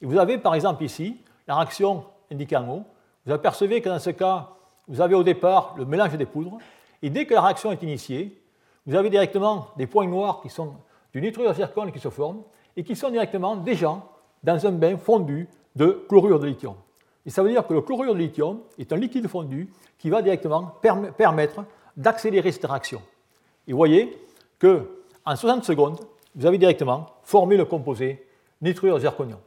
Et vous avez par exemple ici la réaction indiquée en haut. Vous apercevez que dans ce cas, vous avez au départ le mélange des poudres, et dès que la réaction est initiée, vous avez directement des points noirs qui sont du nitrure zircon qui se forment, et qui sont directement déjà dans un bain fondu de chlorure de lithium. Et ça veut dire que le chlorure de lithium est un liquide fondu qui va directement permettre d'accélérer cette réaction. Et vous voyez qu'en 60 secondes, vous avez directement formé le composé nitrure zirconium.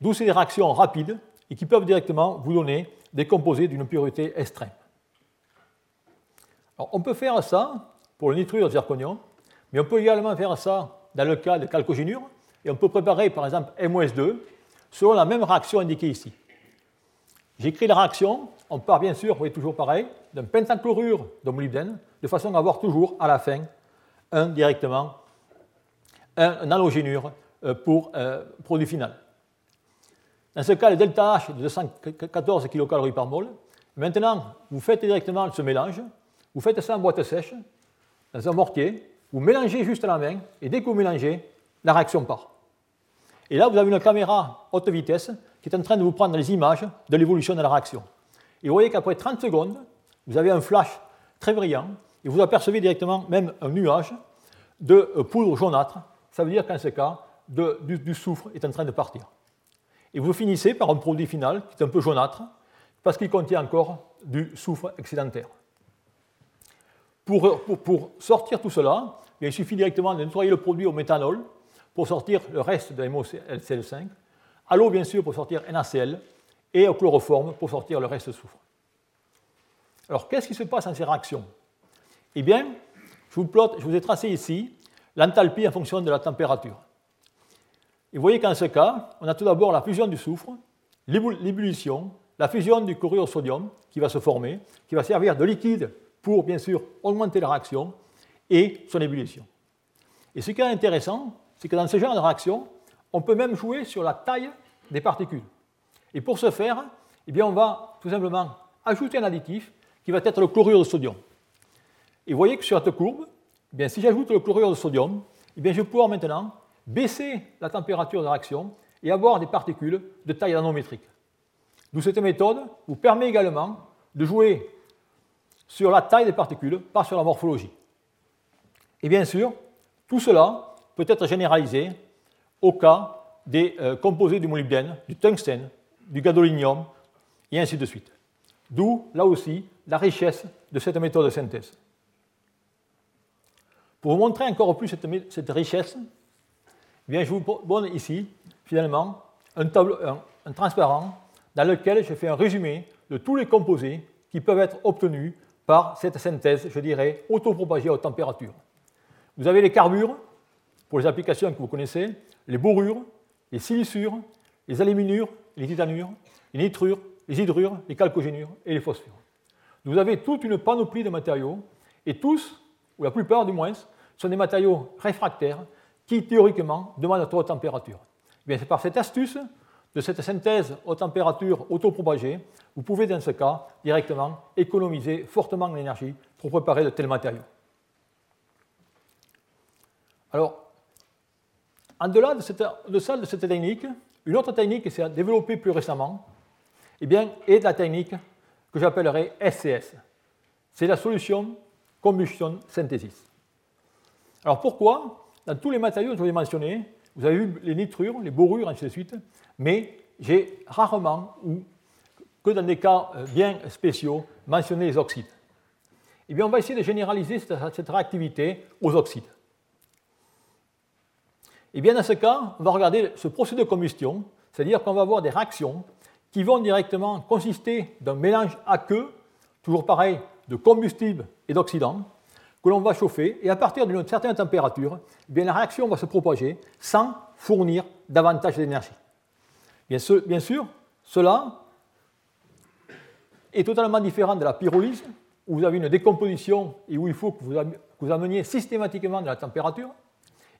D'où ces réactions rapides et qui peuvent directement vous donner des composés d'une pureté extrême. on peut faire ça pour le nitrure zirconium, mais on peut également faire ça dans le cas de chalcogénure, et on peut préparer par exemple MOS2 selon la même réaction indiquée ici. J'écris la réaction, on part bien sûr, vous voyez toujours pareil, d'un pentachlorure de molybdène, de façon à avoir toujours à la fin un directement un, halogénure euh, pour euh, produit final. Dans ce cas, le delta H de 214 kcal par mol. Maintenant, vous faites directement ce mélange, vous faites ça en boîte sèche, dans un mortier, vous mélangez juste la main, et dès que vous mélangez, la réaction part. Et là, vous avez une caméra haute vitesse qui est en train de vous prendre les images de l'évolution de la réaction. Et vous voyez qu'après 30 secondes, vous avez un flash très brillant, et vous apercevez directement même un nuage de poudre jaunâtre. Ça veut dire qu'en ce cas, du, soufre est en train de partir. Et vous finissez par un produit final qui est un peu jaunâtre, parce qu'il contient encore du soufre excédentaire. Pour, sortir tout cela, il suffit directement de nettoyer le produit au méthanol pour sortir le reste de MOCL5, à l'eau bien sûr pour sortir NaCl, et au chloroforme pour sortir le reste de soufre. Alors qu'est-ce qui se passe dans ces réactions? Eh bien, je vous, ai tracé ici l'enthalpie en fonction de la température. Et vous voyez qu'en ce cas, on a tout d'abord la fusion du soufre, l'ébullition, la fusion du chlorure sodium qui va se former, qui va servir de liquide pour, bien sûr, augmenter la réaction, et son ébullition. Et ce qui est intéressant, c'est que dans ce genre de réaction, on peut même jouer sur la taille des particules. Et pour ce faire, eh bien, on va tout simplement ajouter un additif qui va être le chlorure de sodium. Et vous voyez que sur cette courbe, eh bien, si j'ajoute le chlorure de sodium, eh bien, je vais pouvoir maintenant baisser la température de réaction et avoir des particules de taille nanométrique. D'où cette méthode vous permet également de jouer sur la taille des particules, pas sur la morphologie. Et bien sûr, tout cela peut être généralisé au cas des euh, composés du molybdène, du tungstène, du gadolinium, et ainsi de suite. D'où, là aussi, la richesse de cette méthode de synthèse. Pour vous montrer encore plus cette, richesse, eh bien, je vous donne ici, finalement, un, tableau, un, transparent dans lequel je fais un résumé de tous les composés qui peuvent être obtenus par cette synthèse, je dirais, autopropagée à haute température. Vous avez les carbures, pour les applications que vous connaissez, les borures, les silicures, les aluminures, les titanures, les nitrures, les hydrures, les chalcogénures et les phosphures. Vous avez toute une panoplie de matériaux, et tous, ou la plupart du moins, sont des matériaux réfractaires qui, théoriquement, demandent à trop haute température. Eh c'est par cette astuce de cette synthèse aux températures autopropagées, vous pouvez dans ce cas directement économiser fortement l'énergie pour préparer de tels matériaux. Alors, en-delà de, cette, de de cette technique, une autre technique qui s'est développée plus récemment eh bien, est la technique que j'appellerai SCS. C'est la solution combustion synthesis. Alors pourquoi? Dans tous les matériaux que je vous ai mentionnés, vous avez vu les nitrures, les borures, ainsi de suite, mais j'ai rarement, ou que dans des cas euh, bien spéciaux, mentionné les oxydes. Eh bien, on va essayer de généraliser cette réactivité aux oxydes. Eh bien, dans ce cas, on va regarder ce procédé de combustion, c'est-à-dire qu'on va avoir des réactions qui vont directement consister d'un mélange aqueux, toujours pareil, de combustible et d'oxydant, que l'on va chauffer, et à partir d'une certaine température, eh bien, la réaction va se propager sans fournir davantage d'énergie. Bien, sûr, cela est totalement différent de la pyrolyse, où vous avez une décomposition et où il faut que vous, que ameniez systématiquement de la température,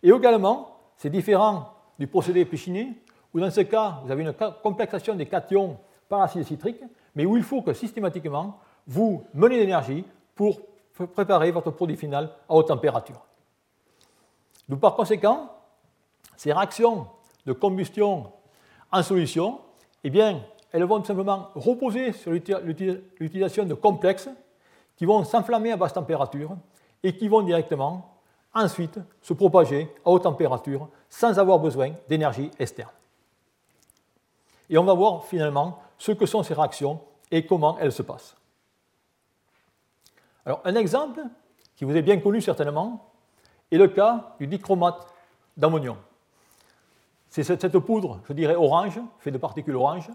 et également c'est différent du procédé Péchiné, où dans ce cas, vous avez une complexation des cations par acide citrique, mais où il faut que systématiquement, vous menez l'énergie pour préparer votre produit final à haute température. Donc, par conséquent, ces réactions de combustion en solution, eh bien, elles vont simplement reposer sur l'utilisation de complexes qui vont s'enflammer à basse température et qui vont directement ensuite se propager à haute température sans avoir besoin d'énergie externe. Et on va voir finalement ce que sont ces réactions et comment elles se passent. Alors un exemple qui vous est bien connu certainement est le cas du dichromate d'ammonium. C'est cette poudre, je dirais orange, faite de particules orange,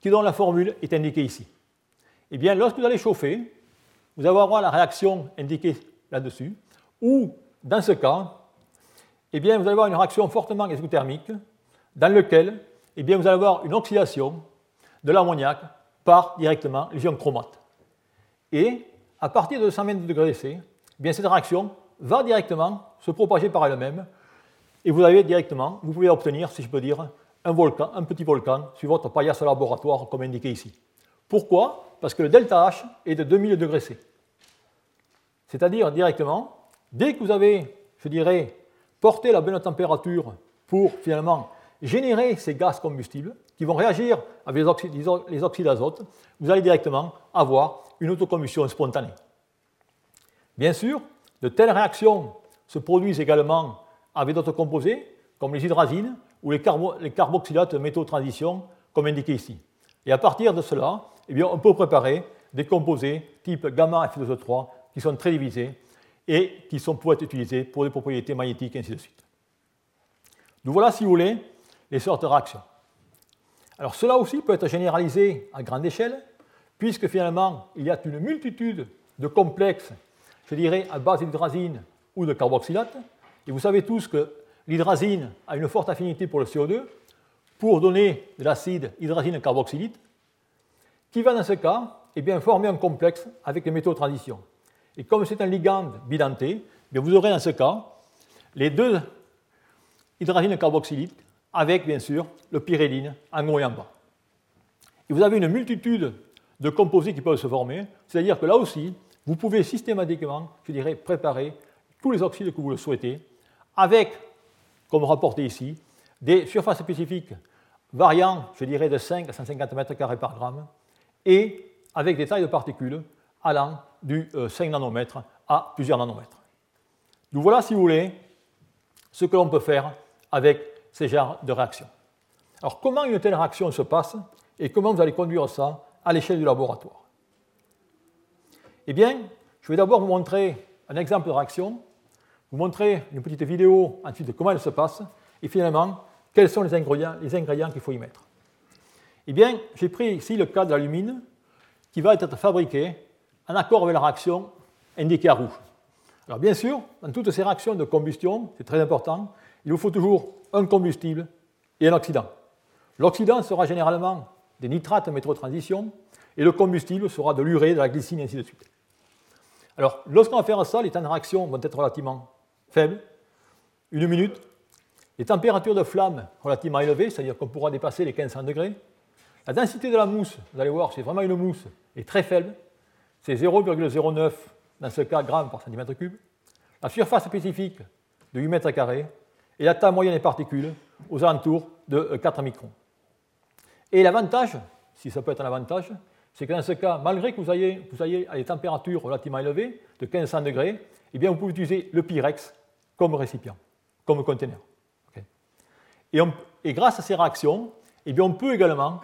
qui dont la formule est indiquée ici. Eh bien, lorsque vous allez chauffer, vous allez avoir la réaction indiquée là-dessus, ou dans ce cas, eh bien, vous allez avoir une réaction fortement exothermique dans laquelle eh bien, vous allez avoir une oxydation de l'ammoniac par directement les ions chromates. Et à partir de 220 degrés C, eh bien cette réaction va directement se propager par elle-même et vous avez directement, vous pouvez obtenir, si je peux dire, un, volcan, un petit volcan sur votre paillasse laboratoire comme indiqué ici. Pourquoi? Parce que le delta H est de 2000 degrés C. C'est-à-dire directement, dès que vous avez, je dirais, porté la bonne température pour finalement générer ces gaz combustibles qui vont réagir avec les les oxydes d'azote, vous allez directement avoir une autocombustion spontanée. Bien sûr, de telles réactions se produisent également avec d'autres composés, comme les hydrazines ou les, carboxylates métaux transition, comme indiqué ici. Et à partir de cela, eh bien, on peut préparer des composés type gamma F2O3 qui sont très divisés et qui sont, pour être utilisés pour des propriétés magnétiques, et ainsi de suite. Donc voilà, si vous voulez, les sortes de réactions. Alors cela aussi peut être généralisé à grande échelle, puisque finalement, il y a une multitude de complexes, je dirais, à base d'hydrazine ou de carboxylate. Et vous savez tous que l'hydrazine a une forte affinité pour le CO2 pour donner de l'acide hydrazine carboxylite, qui va dans ce cas eh bien, former un complexe avec les métaux transition. Et comme c'est un ligand bidenté, eh vous aurez dans ce cas les deux hydrazine carboxylite avec bien sûr le pyréline en haut et en bas. Et vous avez une multitude de composés qui peuvent se former, c'est-à-dire que là aussi, vous pouvez systématiquement, je dirais, préparer tous les oxydes que vous le souhaitez, avec, comme rapporté ici, des surfaces spécifiques variant, je dirais, de 5 à 150 m2 par gramme, et avec des tailles de particules allant du 5 euh, nanomètres à plusieurs nanomètres. Donc voilà, si vous voulez, ce que l'on peut faire avec ces genres de réactions. Alors comment une telle réaction se passe et comment vous allez conduire ça à l'échelle du laboratoire? Eh bien, je vais d'abord vous montrer un exemple de réaction, vous montrer une petite vidéo ensuite de comment elle se passe et finalement quels sont les ingrédients, les ingrédients qu'il faut y mettre. Eh bien, j'ai pris ici le cas de l'alumine qui va être fabriqué en accord avec la réaction indiquée à rouge. Alors bien sûr, dans toutes ces réactions de combustion, c'est très important, il vous faut toujours un combustible et un oxydant. L'oxydant sera généralement des nitrates métro-transition et le combustible sera de l'urée, de la glycine, et ainsi de suite. Alors, lorsqu'on va faire ça, les temps de réaction vont être relativement faibles, une minute. Les températures de flamme relativement élevées, c'est-à-dire qu'on pourra dépasser les 1500 degrés. La densité de la mousse, vous allez voir, c'est vraiment une mousse, est très faible. C'est 0,09 dans ce cas grammes par centimètre cube. La surface spécifique de 8 mètres carrés et la taille moyenne des particules aux alentours de 4 euh, microns. Et l'avantage, si ça peut être un avantage, c'est que dans ce cas, malgré que vous ayez, vous ayez des températures relativement élevées, de 1500 degrés, eh bien, vous pouvez utiliser le Pyrex comme récipient, comme conteneur. Et, grâce à ces réactions, eh bien, on peut également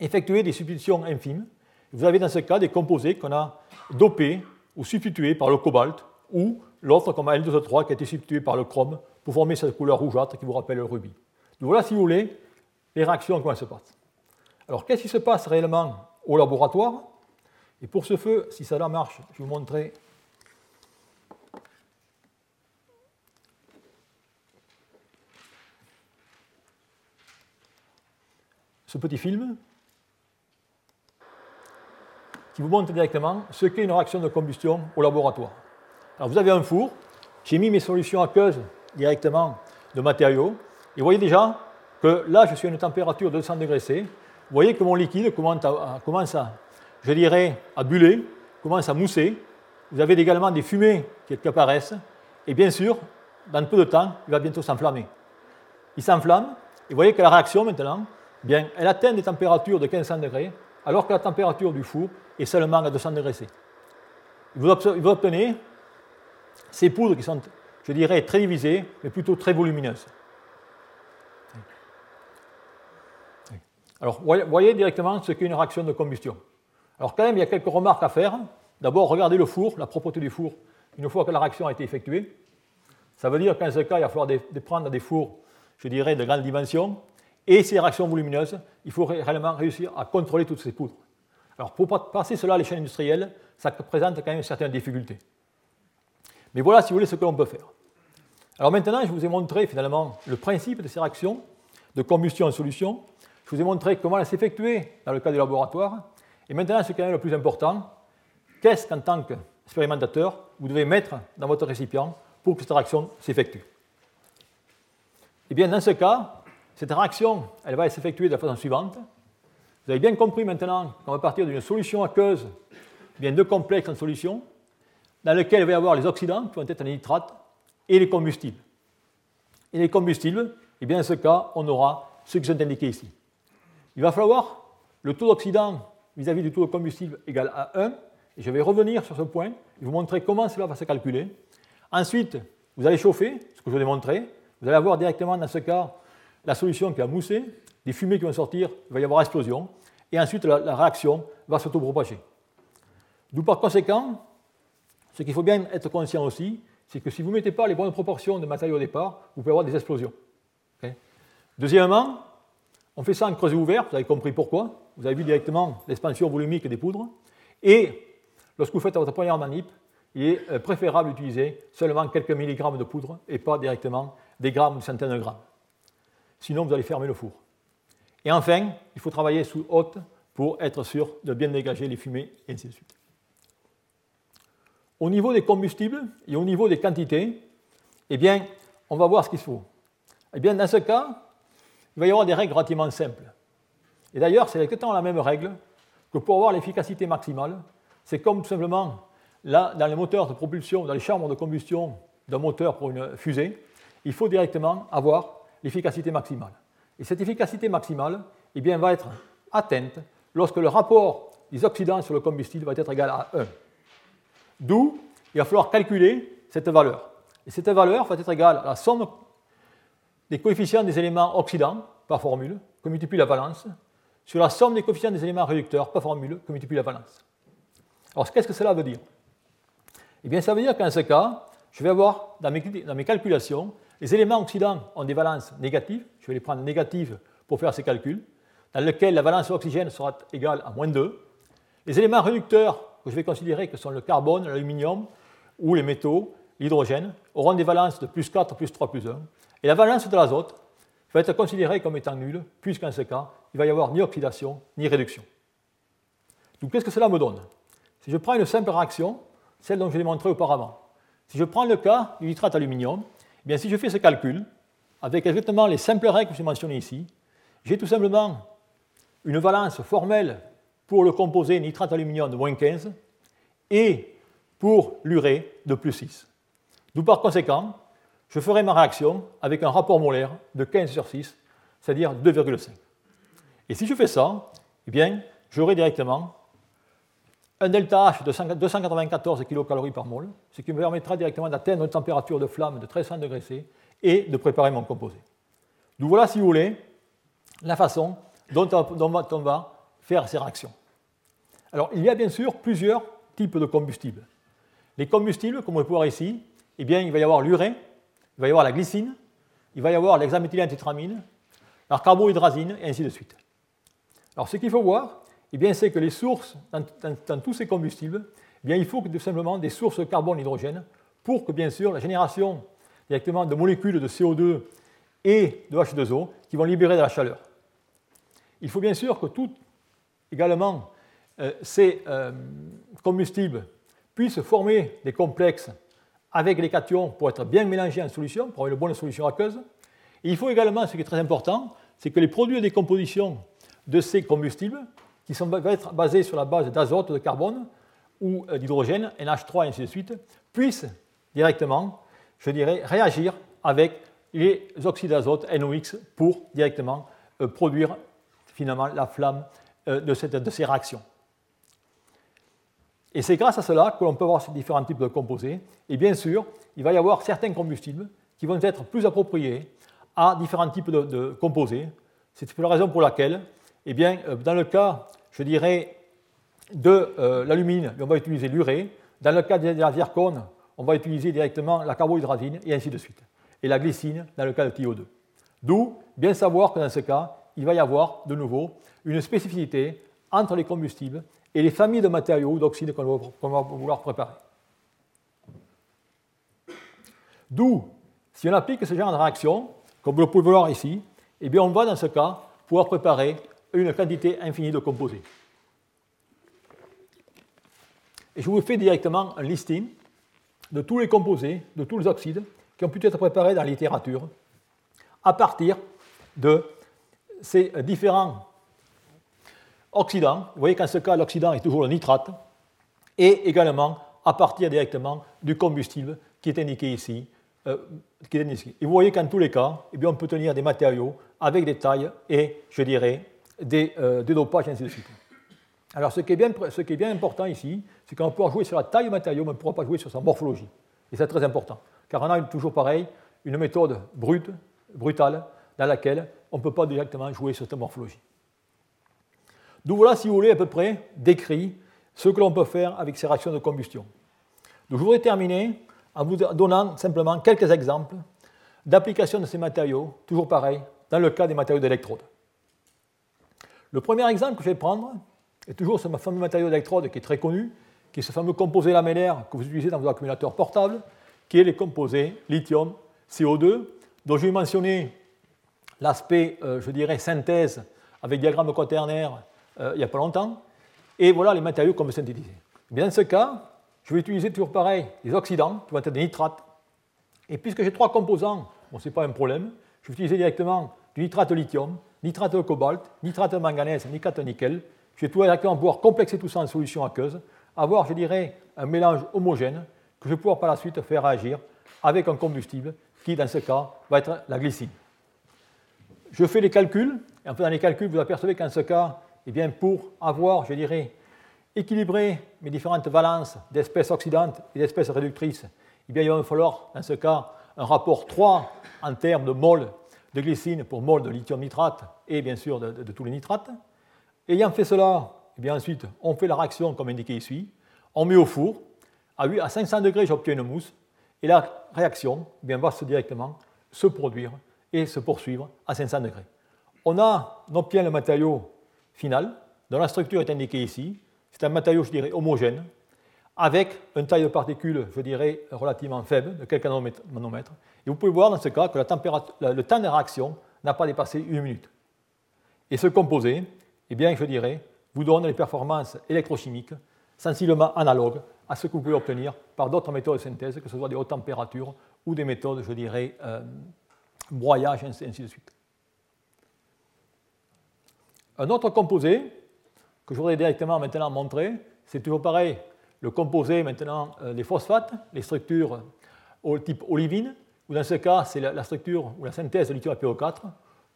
effectuer des substitutions infimes. Vous avez dans ce cas des composés qu'on a dopés ou substitués par le cobalt ou l'autre comme L2O3 qui a été substitué par le chrome pour former cette couleur rougeâtre qui vous rappelle le rubis. Donc voilà, si vous voulez, les réactions, comment elles se passent. Alors, qu'est-ce qui se passe réellement au laboratoire? Et pour ce feu, si ça marche, je vais vous montrer ce petit film qui vous montre directement ce qu'est une réaction de combustion au laboratoire. Alors vous avez un four, j'ai mis mes solutions aqueuses directement de matériaux, et vous voyez déjà que là je suis à une température de 200 degrés C. Vous voyez que mon liquide commence à, commence à je dirais, à buller, commence à mousser. Vous avez également des fumées qui apparaissent, et bien sûr, dans peu de temps, il va bientôt s'enflammer. Il s'enflamme, et vous voyez que la réaction maintenant, bien, elle atteint des températures de 1500 degrés, alors que la température du four est seulement à 200 degrés C. Vous obtenez ces poudres qui sont, je dirais, très divisées, mais plutôt très volumineuses. Alors, voyez directement ce qu'est une réaction de combustion. Alors, quand même, il y a quelques remarques à faire. D'abord, regardez le four, la propreté du four, une fois que la réaction a été effectuée. Ça veut dire qu'en ce cas, il va falloir prendre des fours, je dirais, de grande dimension. Et ces réactions volumineuses, il faut réellement réussir à contrôler toutes ces poudres. Alors, pour passer cela à l'échelle industrielle, ça présente quand même certaines difficultés. Mais voilà, si vous voulez, ce que l'on peut faire. Alors maintenant, je vous ai montré finalement le principe de ces réactions de combustion en solution. Je vous ai montré comment elle s'effectuait dans le cas du laboratoire. Et maintenant, ce qui est le plus important, qu'est-ce qu'en tant qu'expérimentateur, vous devez mettre dans votre récipient pour que cette réaction s'effectue? Eh bien, dans ce cas, cette réaction, elle va s'effectuer de la façon suivante. Vous avez bien compris maintenant qu'on va partir d'une solution aqueuse, bien deux complexes en solution, dans lequel il va y avoir les oxydants, qui vont être les nitrates, et les combustibles. Et les combustibles, et bien dans ce cas, on aura ceux qui sont indiqués ici. Il va falloir le taux d'oxydant vis-à-vis du taux de combustible égal à 1, et je vais revenir sur ce point et vous montrer comment cela va se calculer. Ensuite, vous allez chauffer, ce que je vous ai montré. Vous allez avoir directement dans ce cas la solution qui va mousser, des fumées qui vont sortir, il va y avoir explosion, et ensuite la, réaction va s'autopropager. D'où par conséquent, ce qu'il faut bien être conscient aussi, c'est que si vous ne mettez pas les bonnes proportions de matériaux au départ, vous pouvez avoir des explosions. Deuxièmement, on fait ça en creuset ouvert, vous avez compris pourquoi. Vous avez vu directement l'expansion volumique des poudres. Et lorsque vous faites votre première manip, il est euh, préférable d'utiliser seulement quelques milligrammes de poudre et pas directement des grammes ou centaines de grammes. Sinon, vous allez fermer le four. Et enfin, il faut travailler sous haute pour être sûr de bien dégager les fumées et ainsi de suite. Au niveau des combustibles et au niveau des quantités, eh bien, on va voir ce qu'il faut. Eh bien, dans ce cas, il va y avoir des règles relativement simples. Et d'ailleurs, c'est exactement la même règle que pour avoir l'efficacité maximale. C'est comme tout simplement, là, dans les moteurs de propulsion, dans les chambres de combustion d'un moteur pour une fusée, il faut directement avoir l'efficacité maximale. Et cette efficacité maximale eh bien, va être atteinte lorsque le rapport des oxydants sur le combustible va être égal à 1. D'où il va falloir calculer cette valeur. Et cette valeur va être égale à la somme des coefficients des éléments oxydants par formule, que multiplie la valence, sur la somme des coefficients des éléments réducteurs par formule, que multiplie la valence. Alors, qu'est-ce que cela veut dire? Eh bien, ça veut dire qu'en ce cas, je vais avoir, dans mes, dans mes, calculations, les éléments oxydants ont des valences négatives, je vais les prendre négatives pour faire ces calculs, dans lesquels la valence oxygène sera égale à moins 2. Les éléments réducteurs que je vais considérer que sont le carbone, l'aluminium ou les métaux, l'hydrogène, auront des valences de plus 4, plus 3, plus 1. Et la valence de l'azote va être considérée comme étant nulle, puisqu'en ce cas, il va y avoir ni oxydation ni réduction. Donc qu'est-ce que cela me donne? Si je prends une simple réaction, celle dont je l'ai montré auparavant, si je prends le cas du nitrate d'aluminium, eh bien si je fais ce calcul, avec exactement les simples règles que j'ai mentionnées ici, j'ai tout simplement une valence formelle pour le composé nitrate d'aluminium de moins 15 et pour l'urée de plus 6. D'où par conséquent, je ferai ma réaction avec un rapport molaire de 15 sur 6, c'est-à-dire 2,5. Et si je fais ça, eh bien, j'aurai directement un delta H de 294 kcal par mol, ce qui me permettra directement d'atteindre une température de flamme de 1300 degrés C et de préparer mon composé. Donc voilà, si vous voulez, la façon dont on va faire ces réactions. Alors, il y a bien sûr plusieurs types de combustibles. Les combustibles, comme on peut voir ici, eh bien, il va y avoir l'urée, il va y avoir la glycine, il va y avoir l'hexaméthylène-tétramine, la carbohydrazine, et ainsi de suite. Alors, ce qu'il faut voir, eh bien, c'est que les sources dans, tous ces combustibles, eh bien, il faut tout simplement des sources carbone-hydrogène pour que, bien sûr, la génération directement de molécules de CO2 et de H2O qui vont libérer de la chaleur. Il faut bien sûr que tout, également, euh, ces euh, combustibles puissent former des complexes avec les cations pour être bien mélangés en solution, pour avoir une bonne solution aqueuse. il faut également, ce qui est très important, c'est que les produits de décomposition de ces combustibles, qui sont, vont être basés sur la base d'azote, de carbone ou euh, d'hydrogène, NH3 et ainsi de suite, puissent directement, je dirais, réagir avec les oxydes d'azote NOx pour directement produire finalement la flamme de ces réactions. Et c'est grâce à cela que l'on peut avoir ces différents types de composés. Et bien sûr, il va y avoir certains combustibles qui vont être plus appropriés à différents types de, composés. C'est la raison pour laquelle, eh bien, euh, dans le cas, je dirais, de euh, l'alumine, on va utiliser l'urée. Dans le cas de la zircone, on va utiliser directement la carbohydrazine et ainsi de suite. Et la glycine dans le cas de TiO2. D'où bien savoir que dans ce cas, il va y avoir de nouveau une spécificité entre les combustibles et les familles de matériaux d'oxyde qu'on va, vouloir préparer. D'où, si on applique ce genre de réaction, comme vous le pouvez voir ici, eh bien on va dans ce cas pouvoir préparer une quantité infinie de composés. Et je vous fais directement un listing de tous les composés, de tous les oxydes qui ont pu être préparés dans la littérature à partir de ces différents oxydants. Vous voyez qu'en ce cas, l'oxydant est toujours le nitrate, et également à partir directement du combustible qui est indiqué ici. Euh, qui est ici. Et vous voyez qu'en tous les cas, eh bien, on peut tenir des matériaux avec des tailles et, je dirais, des, euh, des dopages, ainsi de suite. Alors, ce qui est bien, important ici, c'est qu'on pouvoir jouer sur la taille du matériau, mais on ne pourra pas jouer sur sa morphologie. Et c'est très important, car on a toujours pareil, une méthode brute, brutale, dans laquelle on ne peut pas directement jouer sur cette morphologie. D'où voilà, si vous voulez, à peu près décrit ce que l'on peut faire avec ces réactions de combustion. Donc, je voudrais terminer en vous donnant simplement quelques exemples d'application de ces matériaux, toujours pareil, dans le cas des matériaux d'électrode. Le premier exemple que je vais prendre est toujours ce fameux matériau d'électrode qui est très connu, qui est ce fameux composé lamellaire que vous utilisez dans vos accumulateurs portables, qui est les composés lithium CO2, dont je vais mentionner l'aspect, euh, je dirais, synthèse avec diagramme quaternaire euh, il n'y a pas longtemps. Et voilà les matériaux qu'on veut synthétiser. Bien dans ce cas, je vais utiliser toujours pareil des oxydants, qui vont être des nitrates. Et puisque j'ai trois composants, bon, ce n'est pas un problème, je vais utiliser directement du nitrate lithium, nitrate de cobalt, nitrate de manganèse, nitrate de nickel. Je vais tout directement pouvoir complexer tout ça en solution aqueuse, avoir, je dirais, un mélange homogène que je vais pouvoir par la suite faire réagir avec un combustible qui, dans ce cas, va être la glycine. Je fais les calculs, et en faisant les calculs, vous apercevez qu'en ce cas, eh bien, pour avoir, je dirais, équilibré mes différentes valences d'espèces oxydantes et d'espèces réductrices, eh bien, il va me falloir, dans ce cas, un rapport 3 en termes de mol de glycine pour mol de lithium nitrate et bien sûr de, tous les nitrates. Ayant fait cela, eh bien ensuite, on fait la réaction comme indiqué ici, on met au four, à 500 degrés, j'obtiens une mousse, et la réaction eh bien, va se directement se produire et se poursuivre à 500 degrés. On, a, on obtient le matériau final, dont la structure est indiquée ici. C'est un matériau, je dirais, homogène, avec une taille de particules, je dirais, relativement faible, de quelques nanomètres. Et vous pouvez voir dans ce cas que le temps de réaction n'a pas dépassé une minute. Et ce composé, eh bien, je dirais, vous donne des performances électrochimiques sensiblement analogues à ce que vous pouvez obtenir par d'autres méthodes de synthèse, que ce soit des hautes températures ou des méthodes, je dirais, euh, broyage, ainsi de suite. Un autre composé que je voudrais directement maintenant montrer, c'est toujours pareil, le composé maintenant euh, des phosphates, les structures au type olivine, ou dans ce cas, c'est la, structure ou la synthèse de lithium APO4,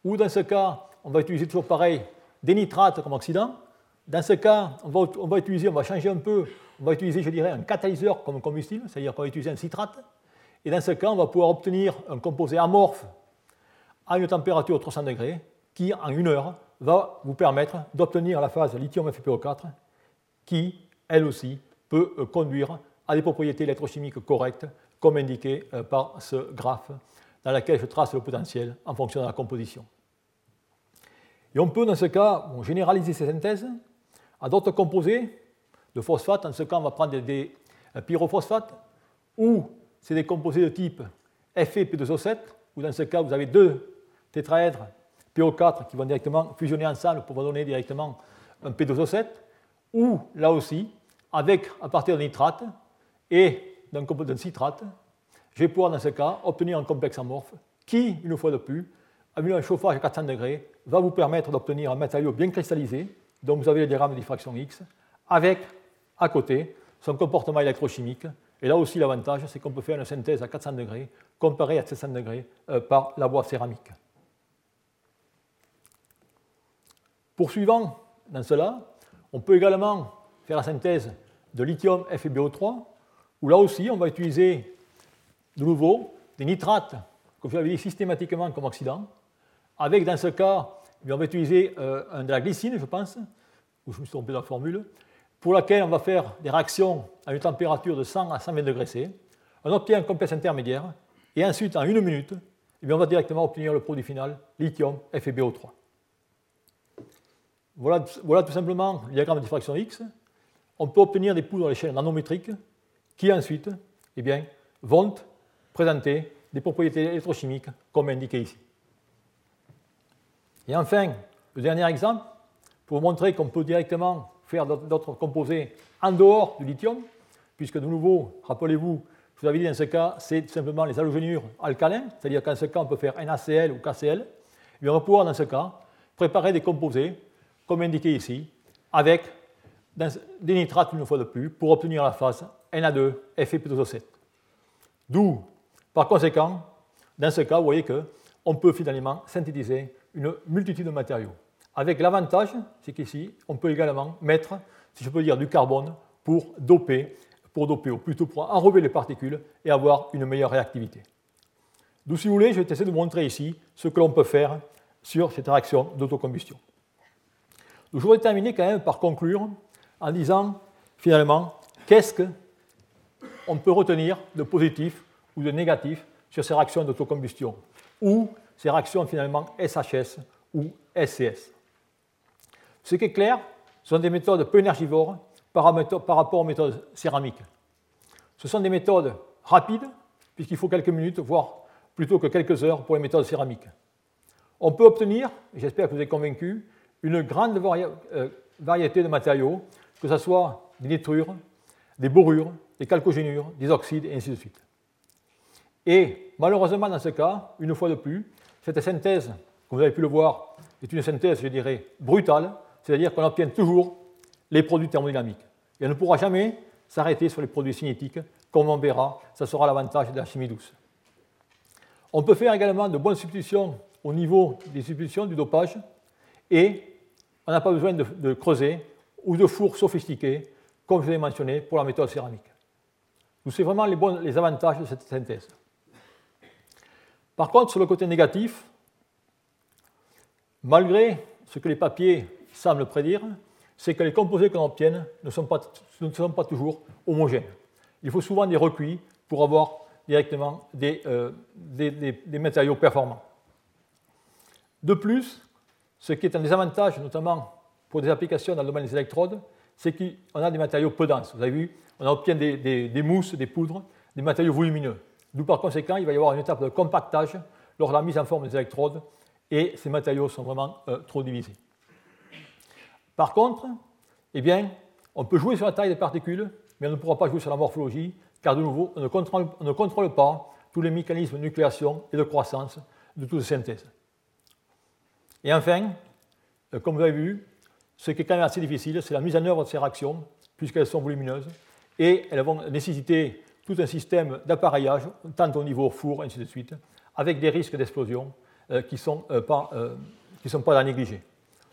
ou dans ce cas, on va utiliser toujours pareil des nitrates comme oxydant. Dans ce cas, on va, utiliser, on va changer un peu, on va utiliser, je dirais, un catalyseur comme combustible, c'est-à-dire qu'on va utiliser un citrate. Et dans ce cas, on va pouvoir obtenir un composé amorphe à une température de 300 degrés qui, en une heure, va vous permettre d'obtenir la phase lithium FePO4 qui, elle aussi, peut euh, conduire à des propriétés électrochimiques correctes, comme indiqué euh, par ce graphe dans lequel je trace le potentiel en fonction de la composition. Et on peut, dans ce cas, généraliser ces synthèses à d'autres composés de phosphate. Dans ce cas, on va prendre des, pyrophosphates, ou c'est des composés de type Fe-P2O7, ou dans ce cas, vous avez deux tétraèdres PO4 qui vont directement fusionner ensemble pour vous donner directement un P2O7, ou là aussi, avec, à partir de nitrate et d'un citrate, je vais pouvoir dans ce cas obtenir un complexe amorphe qui, une fois de plus, avec un chauffage à 400 degrés, va vous permettre d'obtenir un matériau bien cristallisé, dont vous avez le diagramme de diffraction X, avec à côté son comportement électrochimique. Et là aussi, l'avantage, c'est qu'on peut faire une synthèse à 400 degrés comparée à 700 degrés euh, par la voie céramique. Poursuivant dans cela, on peut également faire la synthèse de lithium FeBO3, où là aussi on va utiliser de nouveau des nitrates, je l'avais dit systématiquement comme oxydant, avec dans ce cas, eh on va utiliser euh, de la glycine, je pense, ou je me suis trompé dans la formule, pour laquelle on va faire des réactions à une température de 100 à 120 degrés C. On obtient un complexe intermédiaire, et ensuite, en une minute, eh on va directement obtenir le produit final, lithium FeBO3. Voilà, tout simplement le diagramme de diffraction X. On peut obtenir des poudres à l'échelle nanométrique qui ensuite eh vont présenter des propriétés électrochimiques comme indiqué ici. Et enfin, Le dernier exemple, pour montrer qu'on peut directement faire d'autres composés en dehors du lithium, puisque de nouveau, rappelez-vous, je vous avais dit dans ce cas, c'est simplement les halogénures alcalins, c'est-à-dire qu'en ce cas, on peut faire NaCl ou KCl. Et on va pouvoir, dans ce cas, préparer des composés, comme indiqué ici, avec des nitrates une fois de plus, pour obtenir la phase Na2 Fe7. D'où, par conséquent, dans ce cas, vous voyez qu'on peut finalement synthétiser une multitude de matériaux. Avec l'avantage, c'est qu'ici, on peut également mettre, si je peux dire, du carbone pour doper, pour doper, ou plutôt pour enrober les particules et avoir une meilleure réactivité. D'où, si vous voulez, je vais essayer de vous montrer ici ce que l'on peut faire sur cette réaction d'autocombustion. je voudrais terminer quand même par conclure en disant, finalement, qu'est-ce qu'on peut retenir de positif ou de négatif sur ces réactions d'autocombustion, ou ces réactions finalement SHS ou SCS. Ce qui est clair, ce sont des méthodes peu énergivores par, rapport aux méthodes céramiques. Ce sont des méthodes rapides, puisqu'il faut quelques minutes, voire plutôt que quelques heures pour les méthodes céramiques. On peut obtenir, j'espère que vous êtes convaincus, une grande euh, variété de matériaux, que ce soit des nitrures, des borures, des chalcogénures, des oxydes, et ainsi de suite. Et malheureusement, dans ce cas, une fois de plus, cette synthèse, comme vous avez pu le voir, est une synthèse, je dirais, brutale, c'est-à-dire qu'on obtient toujours les produits thermodynamiques. Et on ne pourra jamais s'arrêter sur les produits cinétiques, comme on verra, ça sera l'avantage de la chimie douce. On peut faire également de bonnes substitutions au niveau des substitutions du dopage, et on n'a pas besoin de, creuser ou de fours sophistiqués, comme je l'ai mentionné pour la méthode céramique. C'est vraiment les, avantages de cette synthèse. Par contre, sur le côté négatif, malgré ce que les papiers semblent prédire, c'est que les composés qu'on obtient ne sont, pas, ne sont pas toujours homogènes. Il faut souvent des recuits pour avoir directement des, euh, des, matériaux performants. De plus, ce qui est un désavantage, notamment pour des applications dans le domaine des électrodes, c'est qu'on a des matériaux peu denses. Vous avez vu, on obtient des, mousses, des poudres, des matériaux volumineux. D'où par conséquent, il va y avoir une étape de compactage lors de la mise en forme des électrodes et ces matériaux sont vraiment euh, trop divisés. Par contre, eh bien, on peut jouer sur la taille des particules, mais on ne pourra pas jouer sur la morphologie, car de nouveau, on ne contrôle, pas tous les mécanismes de nucléation et de croissance de toutes ces synthèses. Et enfin, euh, comme vous avez vu, ce qui est quand même assez difficile, c'est la mise en œuvre de ces réactions, puisqu'elles sont volumineuses, et elles vont nécessiter tout un système d'appareillage, tant au niveau four, ainsi de suite, avec des risques d'explosion euh, qui ne sont, euh, pas, euh, sont pas à négliger.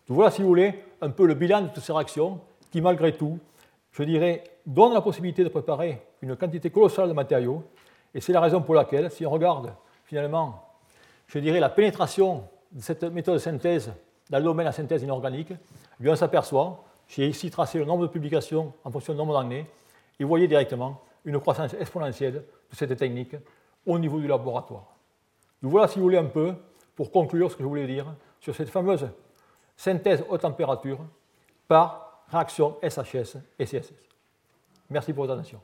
Donc voilà, si vous voulez, un peu le bilan de toutes ces réactions qui, malgré tout, je dirais, donnent la possibilité de préparer une quantité colossale de matériaux. Et c'est la raison pour laquelle, si on regarde finalement, je dirais, la pénétration de cette méthode de synthèse dans le domaine de la synthèse inorganique, on s'aperçoit, j'ai ici tracé le nombre de publications en fonction du nombre d'années, et vous voyez directement une croissance exponentielle de cette technique au niveau du laboratoire. Donc voilà, si vous voulez, un peu, pour conclure ce que je voulais dire sur cette fameuse synthèse haute température par réaction SHS et CSS. Merci pour votre attention.